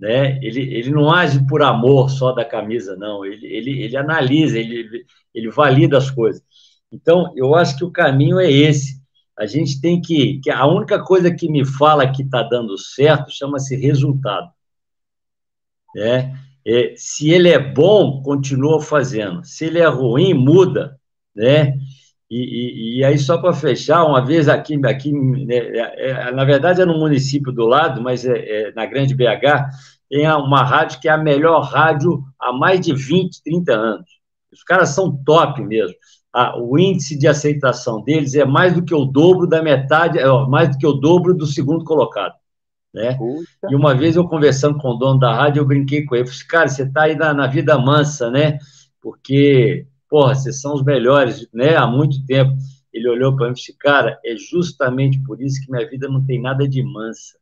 Né? Ele, ele não age por amor só da camisa, não. Ele, ele, ele analisa, ele, ele valida as coisas. Então, eu acho que o caminho é esse. A gente tem que. que a única coisa que me fala que está dando certo chama-se resultado. Né? É, se ele é bom, continua fazendo. Se ele é ruim, muda, né? E, e, e aí, só para fechar, uma vez aqui, aqui né, é, é, na verdade é no município do lado, mas é, é, na Grande BH, tem uma rádio que é a melhor rádio há mais de 20, 30 anos. Os caras são top mesmo. Ah, o índice de aceitação deles é mais do que o dobro da metade, é, mais do que o dobro do segundo colocado né? Puxa. E uma vez eu conversando com o dono da rádio, eu brinquei com ele, falei, cara, você está aí na, na, vida mansa, né? Porque, porra, vocês são os melhores, né? Há muito tempo. Ele olhou para mim e disse, cara, é justamente por isso que minha vida não tem nada de mansa.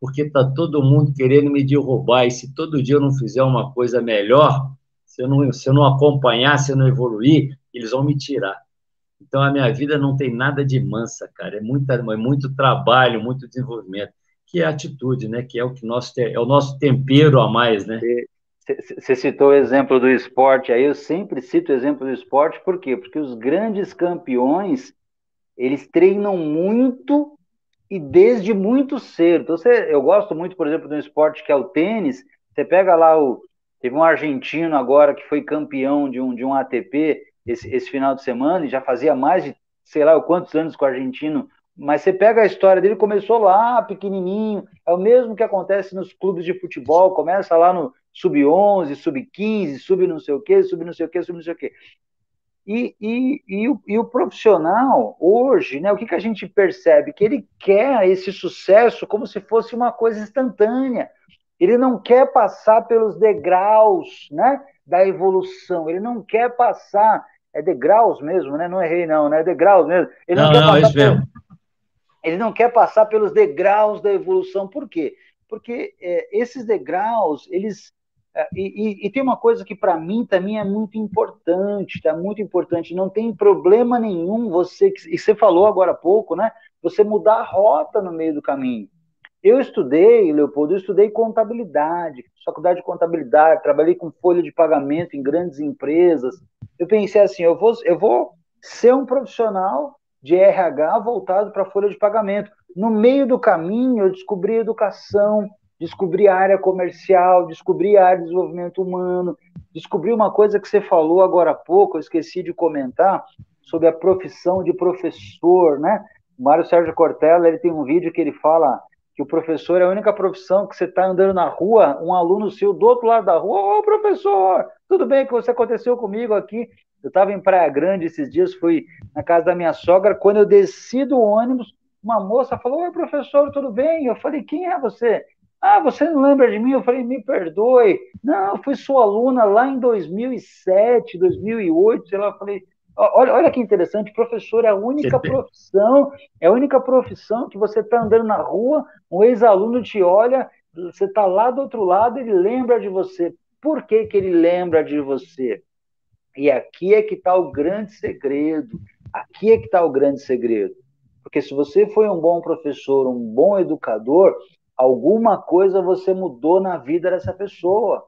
Porque tá todo mundo querendo me derrubar, e se todo dia eu não fizer uma coisa melhor, se eu não, se eu não acompanhar, se eu não evoluir, eles vão me tirar. Então a minha vida não tem nada de mansa, cara. É, muita, é muito trabalho, muito desenvolvimento. que é a atitude, né? Que é o que nosso, é o nosso tempero a mais, né? Você citou o exemplo do esporte, aí eu sempre cito o exemplo do esporte, por quê? Porque os grandes campeões, eles treinam muito e desde muito cedo. Então, você, eu gosto muito, por exemplo, do esporte que é o tênis. Você pega lá o. Teve um argentino agora que foi campeão de um, de um ATP esse, esse final de semana e já fazia mais de sei lá quantos anos com o argentino. Mas você pega a história dele, começou lá pequenininho. É o mesmo que acontece nos clubes de futebol. Começa lá no sub-11, sub-15, sub não sei o quê, sub não sei o quê, sub não sei o quê. E, e, e, o, e o profissional, hoje, né, o que, que a gente percebe? Que ele quer esse sucesso como se fosse uma coisa instantânea. Ele não quer passar pelos degraus né, da evolução, ele não quer passar. É degraus mesmo, né? Não errei, não, né? É degraus mesmo. Ele não, não, não isso mesmo. Ele não quer passar pelos degraus da evolução. Por quê? Porque é, esses degraus, eles é, e, e, e, tem uma coisa que para mim também é muito importante, tá muito importante. Não tem problema nenhum você, e você falou agora há pouco, né? Você mudar a rota no meio do caminho. Eu estudei, Leopoldo, eu estudei contabilidade, faculdade de contabilidade, trabalhei com folha de pagamento em grandes empresas. Eu pensei assim, eu vou, eu vou ser um profissional de RH voltado para folha de pagamento. No meio do caminho, eu descobri educação, descobri a área comercial, descobri a área de desenvolvimento humano, descobri uma coisa que você falou agora há pouco, eu esqueci de comentar, sobre a profissão de professor, né? O Mário Sérgio Cortella, ele tem um vídeo que ele fala que o professor é a única profissão que você está andando na rua, um aluno seu do outro lado da rua, ô professor, tudo bem que você aconteceu comigo aqui? Eu estava em Praia Grande esses dias, fui na casa da minha sogra, quando eu desci do ônibus, uma moça falou, oi professor, tudo bem? Eu falei, quem é você? Ah, você não lembra de mim? Eu falei, me perdoe. Não, eu fui sua aluna lá em 2007, 2008, sei lá. Eu falei, olha, olha que interessante, professor é a única profissão, é a única profissão que você está andando na rua, um ex-aluno te olha, você está lá do outro lado, ele lembra de você. Por que, que ele lembra de você? E aqui é que está o grande segredo. Aqui é que está o grande segredo. Porque se você foi um bom professor, um bom educador, alguma coisa você mudou na vida dessa pessoa.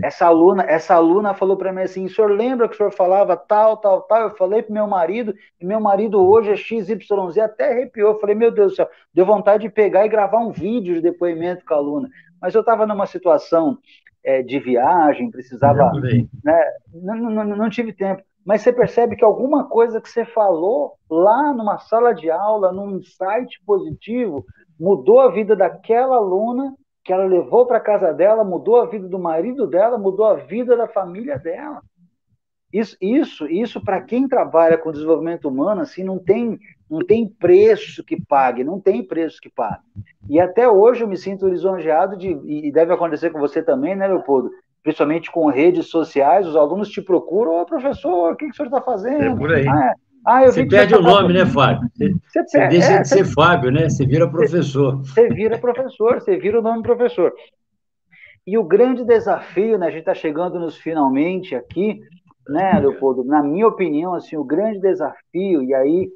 É essa aluna, essa aluna falou para mim assim: "O senhor lembra que o senhor falava tal, tal, tal?" Eu falei para meu marido, e meu marido hoje é XYZ, até arrepiou. Eu falei: "Meu Deus do céu, deu vontade de pegar e gravar um vídeo de depoimento com a aluna". Mas eu estava numa situação é, de viagem, precisava, né, não, não, não tive tempo mas você percebe que alguma coisa que você falou lá numa sala de aula, num insight positivo, mudou a vida daquela aluna que ela levou para casa dela, mudou a vida do marido dela, mudou a vida da família dela. Isso, isso, isso para quem trabalha com desenvolvimento humano, assim, não tem, não tem preço que pague, não tem preço que pague. E até hoje eu me sinto lisonjeado de, e deve acontecer com você também, né, Leopoldo? Principalmente com redes sociais, os alunos te procuram, ô professor, o que, que o senhor está fazendo? É por aí. Ah, ah, eu você perde o nome, né, Fábio? Você, você, você deixa é, de ser Fábio, né? Você vira professor. Você vira professor, você vira o nome professor. E o grande desafio, né? A gente está chegando nos finalmente aqui, né, Leopoldo? Na minha opinião, assim, o grande desafio, e aí,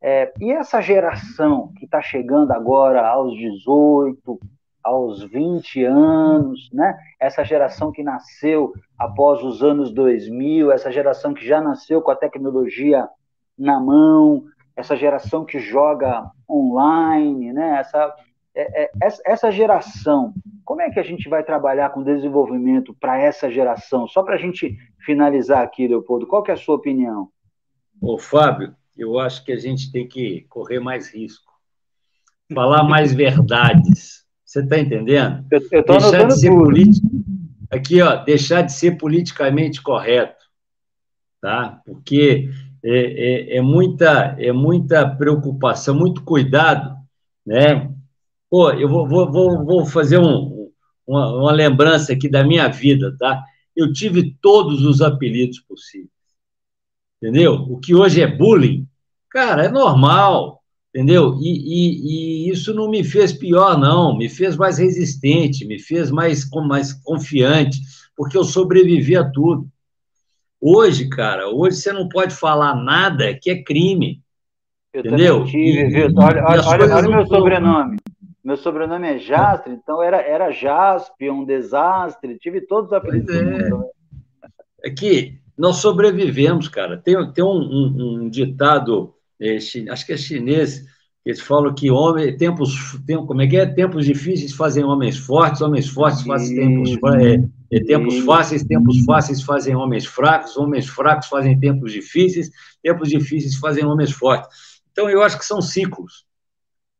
é, e essa geração que está chegando agora aos 18, aos 20 anos, né? Essa geração que nasceu após os anos 2000, essa geração que já nasceu com a tecnologia na mão, essa geração que joga online, né? Essa, é, é, essa geração, como é que a gente vai trabalhar com desenvolvimento para essa geração? Só para a gente finalizar aqui, Leopoldo, qual que é a sua opinião? Ô, Fábio, eu acho que a gente tem que correr mais risco, falar mais verdades. Você está entendendo? Eu estou deixar de ser político. Aqui, ó, deixar de ser politicamente correto, tá? Porque é, é, é, muita, é muita preocupação, muito cuidado, né? Pô, eu vou, vou, vou fazer um, uma, uma lembrança aqui da minha vida, tá? Eu tive todos os apelidos possíveis, entendeu? O que hoje é bullying, cara, é normal, entendeu? E, e, e, isso não me fez pior, não, me fez mais resistente, me fez mais, mais confiante, porque eu sobrevivi a tudo. Hoje, cara, hoje você não pode falar nada que é crime. Eu entendeu? Tive, viu? Olha, olha, olha, olha meu sobrenome. Meu sobrenome é Jastre, então era, era Jaspe, um desastre, tive todos os apelidos é. Né? É que nós sobrevivemos, cara. Tem, tem um, um, um ditado, é, acho que é chinês, eles falam que homem, tempos, tem, como é que é? Tempos difíceis fazem homens fortes, homens fortes fazem tempos, é, é, tempos fáceis, tempos fáceis fazem homens fracos, homens fracos fazem tempos difíceis, tempos difíceis fazem homens fortes. Então, eu acho que são ciclos.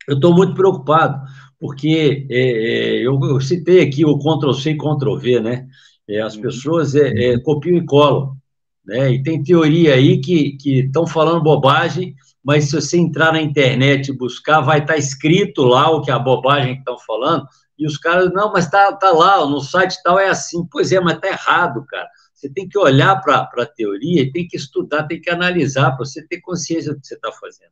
Eu estou muito preocupado, porque é, é, eu, eu, citei aqui o Ctrl-C e Ctrl-V, né? É, as uhum. pessoas é, é, copiam e colam, né? E tem teoria aí que estão falando bobagem, mas se você entrar na internet e buscar, vai estar tá escrito lá o que a bobagem que estão falando, e os caras, não, mas tá, tá lá, no site tal é assim. Pois é, mas tá errado, cara. Você tem que olhar para a teoria tem que estudar, tem que analisar para você ter consciência do que você está fazendo.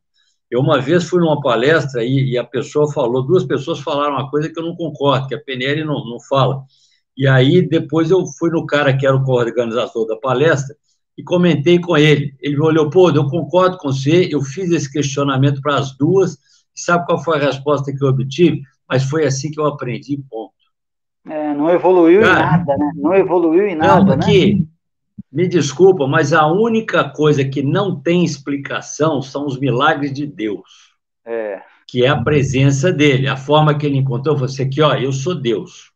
Eu uma vez fui numa palestra e, e, a pessoa falou, duas pessoas falaram uma coisa que eu não concordo, que a PNL não, não fala. E aí depois eu fui no cara que era o organizador da palestra e comentei com ele. Ele me olhou, pô, eu concordo com você, eu fiz esse questionamento para as duas, sabe qual foi a resposta que eu obtive? Mas foi assim que eu aprendi, ponto. É, não evoluiu cara, em nada, né? Não evoluiu em nada, não, aqui, né? Me desculpa, mas a única coisa que não tem explicação são os milagres de Deus. É. Que é a presença dele, a forma que ele encontrou. Você aqui, ó, eu sou Deus.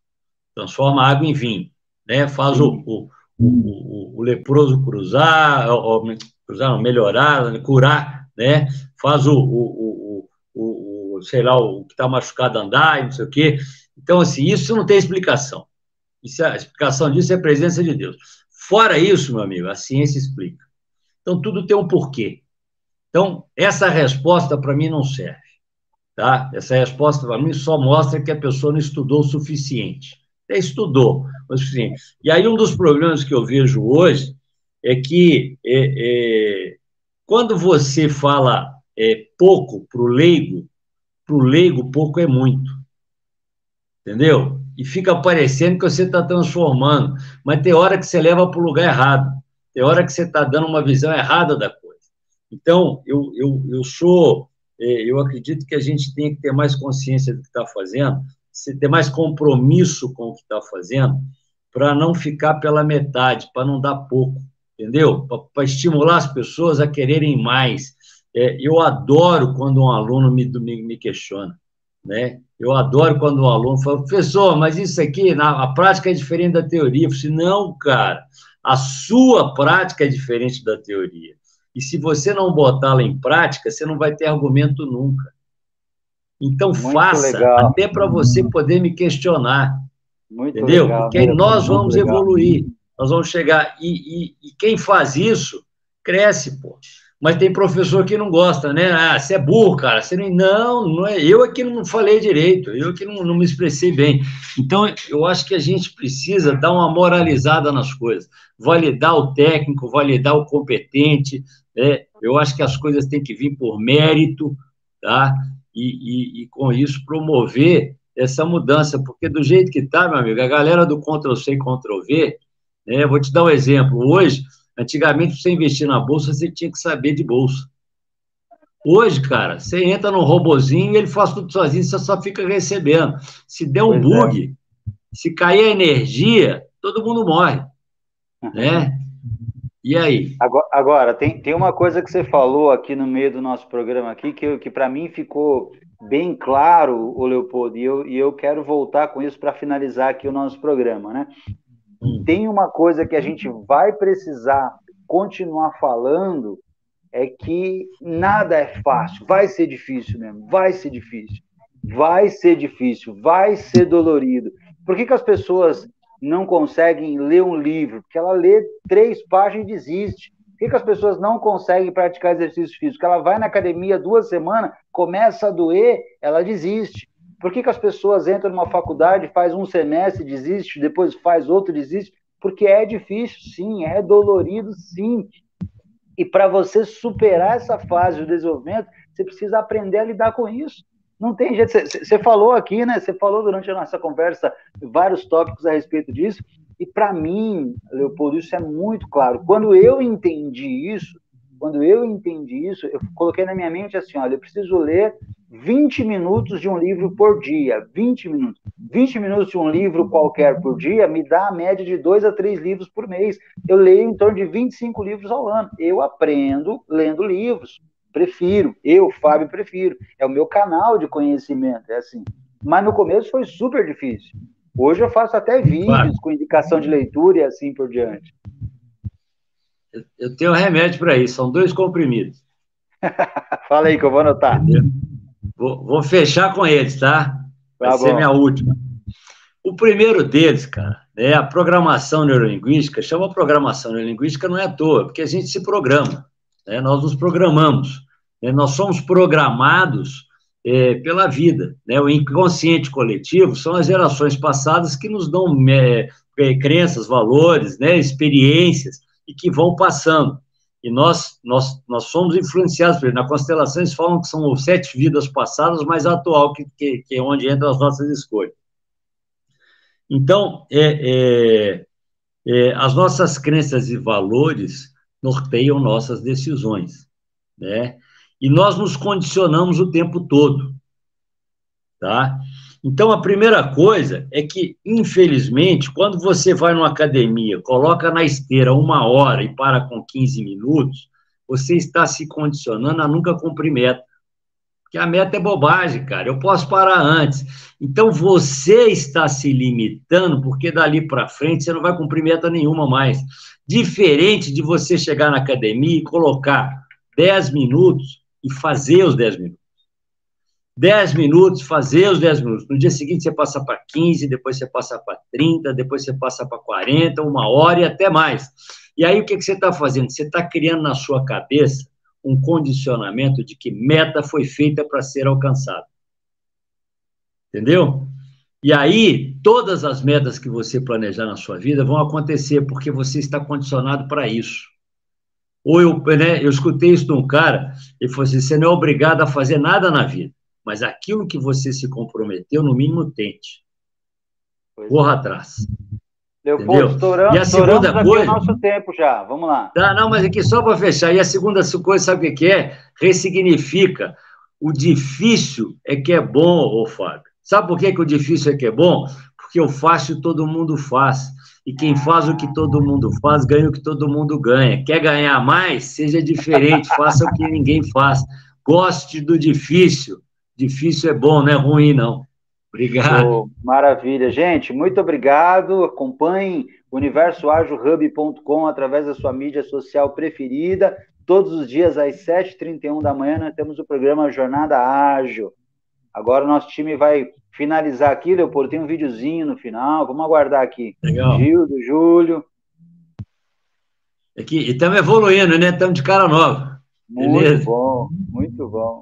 Transforma água em vinho, né? Faz o, o, o, o, leproso cruzar, ou, cruzar, não, melhorar, curar, né? Faz o, o, o, o sei lá, o que está machucado andar, não sei o quê. Então, assim, isso não tem explicação. Isso, a explicação disso é a presença de Deus. Fora isso, meu amigo, a ciência explica. Então, tudo tem um porquê. Então, essa resposta para mim não serve. Tá? Essa resposta para mim só mostra que a pessoa não estudou o suficiente. Até estudou suficiente. E aí, um dos problemas que eu vejo hoje é que é, é, quando você fala é, pouco para o leigo, para o leigo, pouco é muito. Entendeu? e fica parecendo que você está transformando, mas tem hora que você leva para o lugar errado, tem hora que você está dando uma visão errada da coisa. Então, eu, eu, eu sou, é, eu acredito que a gente tem que ter mais consciência do que está fazendo, ter mais compromisso com o que está fazendo, para não ficar pela metade, para não dar pouco, entendeu? Para estimular as pessoas a quererem mais. É, eu adoro quando um aluno me, me, me questiona, né? Eu adoro quando um aluno fala, professor, mas isso aqui, na, a prática é diferente da teoria. Eu falei, assim, não, cara, a sua prática é diferente da teoria. E se você não botá-la em prática, você não vai ter argumento nunca. Então Muito faça, legal. até para você poder me questionar. Muito entendeu? Legal, Porque nós vamos legal. evoluir, nós vamos chegar. E, e, e quem faz isso, cresce, pô mas tem professor que não gosta, né? Ah, você é burro, cara. Você não, não, não é. Eu aqui não falei direito, eu aqui não, não me expressei bem. Então, eu acho que a gente precisa dar uma moralizada nas coisas, validar o técnico, validar o competente. Né? Eu acho que as coisas têm que vir por mérito, tá? E, e, e com isso promover essa mudança, porque do jeito que está, meu amigo, a galera do Ctrl-C e Ctrl-V, né? vou te dar um exemplo. Hoje, Antigamente, para você investir na bolsa, você tinha que saber de bolsa. Hoje, cara, você entra no robozinho e ele faz tudo sozinho, você só fica recebendo. Se der um pois bug, é. se cair a energia, todo mundo morre. Né? E aí? Agora, agora, tem, tem uma coisa que você falou aqui no meio do nosso programa aqui, que, que para mim ficou bem claro, o Leopoldo, e eu, e eu quero voltar com isso para finalizar aqui o nosso programa, né? Hum. Tem uma coisa que a gente vai precisar continuar falando, é que nada é fácil, vai ser difícil mesmo, vai ser difícil, vai ser difícil, vai ser dolorido. Por que, que as pessoas não conseguem ler um livro? Porque ela lê três páginas e desiste. Que, que as pessoas não conseguem praticar exercício físico? Ela vai na academia duas semanas, começa a doer, ela desiste. Por que, que as pessoas entram numa faculdade, faz um semestre, desiste, depois faz outro, desiste? Porque é difícil, sim, é dolorido, sim. E para você superar essa fase de desenvolvimento, você precisa aprender a lidar com isso. Não tem jeito. Você falou aqui, né? Você falou durante a nossa conversa vários tópicos a respeito disso. E para mim, Leopoldo, isso é muito claro. Quando eu entendi isso, quando eu entendi isso, eu coloquei na minha mente assim: olha, eu preciso ler 20 minutos de um livro por dia. 20 minutos. 20 minutos de um livro qualquer por dia me dá a média de dois a três livros por mês. Eu leio em torno de 25 livros ao ano. Eu aprendo lendo livros. Prefiro. Eu, Fábio, prefiro. É o meu canal de conhecimento. É assim. Mas no começo foi super difícil. Hoje eu faço até vídeos claro. com indicação de leitura e assim por diante. Eu tenho um remédio para isso, são dois comprimidos. [laughs] Fala aí que eu vou anotar. Vou, vou, fechar com eles, tá? Vai tá ser minha última. O primeiro deles, cara, é a programação neurolinguística. Chama programação neurolinguística não é à toa, porque a gente se programa. Né? Nós nos programamos. Né? Nós somos programados é, pela vida. Né? O inconsciente coletivo são as gerações passadas que nos dão é, é, crenças, valores, né? experiências e que vão passando. E nós, nós, nós somos influenciados por. Na constelação, eles falam que são sete vidas passadas, mas a atual, que, que, que é onde entram as nossas escolhas. Então, é, é, é, as nossas crenças e valores norteiam nossas decisões, né? E nós nos condicionamos o tempo todo, tá? Então, a primeira coisa é que, infelizmente, quando você vai numa academia, coloca na esteira uma hora e para com 15 minutos, você está se condicionando a nunca cumprir meta. Porque a meta é bobagem, cara. Eu posso parar antes. Então, você está se limitando, porque dali para frente você não vai cumprir meta nenhuma mais. Diferente de você chegar na academia e colocar 10 minutos e fazer os 10 minutos. 10 minutos, fazer os 10 minutos. No dia seguinte você passa para 15, depois você passa para 30, depois você passa para 40, uma hora e até mais. E aí o que, que você está fazendo? Você está criando na sua cabeça um condicionamento de que meta foi feita para ser alcançada. Entendeu? E aí, todas as metas que você planejar na sua vida vão acontecer, porque você está condicionado para isso. Ou eu, né, eu escutei isso de um cara, ele falou assim: você não é obrigado a fazer nada na vida mas aquilo que você se comprometeu, no mínimo, tente. Pois Corra é. atrás. Leopoldo, estouramos, e a segunda coisa, o nosso tempo já, vamos lá. Tá, não, mas aqui só para fechar, e a segunda coisa, sabe o que é? Ressignifica. O difícil é que é bom, ô Fábio. Sabe por que, que o difícil é que é bom? Porque o fácil todo mundo faz. E quem faz o que todo mundo faz, ganha o que todo mundo ganha. Quer ganhar mais? Seja diferente, [laughs] faça o que ninguém faz. Goste do difícil difícil é bom, não é ruim, não. Obrigado. Oh, maravilha. Gente, muito obrigado. Acompanhem universoagilhub.com através da sua mídia social preferida. Todos os dias às 7h31 da manhã nós temos o programa Jornada Ágil. Agora o nosso time vai finalizar aqui, Leopoldo. Tem um videozinho no final. Vamos aguardar aqui. Legal. Gildo, Júlio. Aqui, e estamos evoluindo, né? Estamos de cara nova. Muito Beleza? bom, muito bom.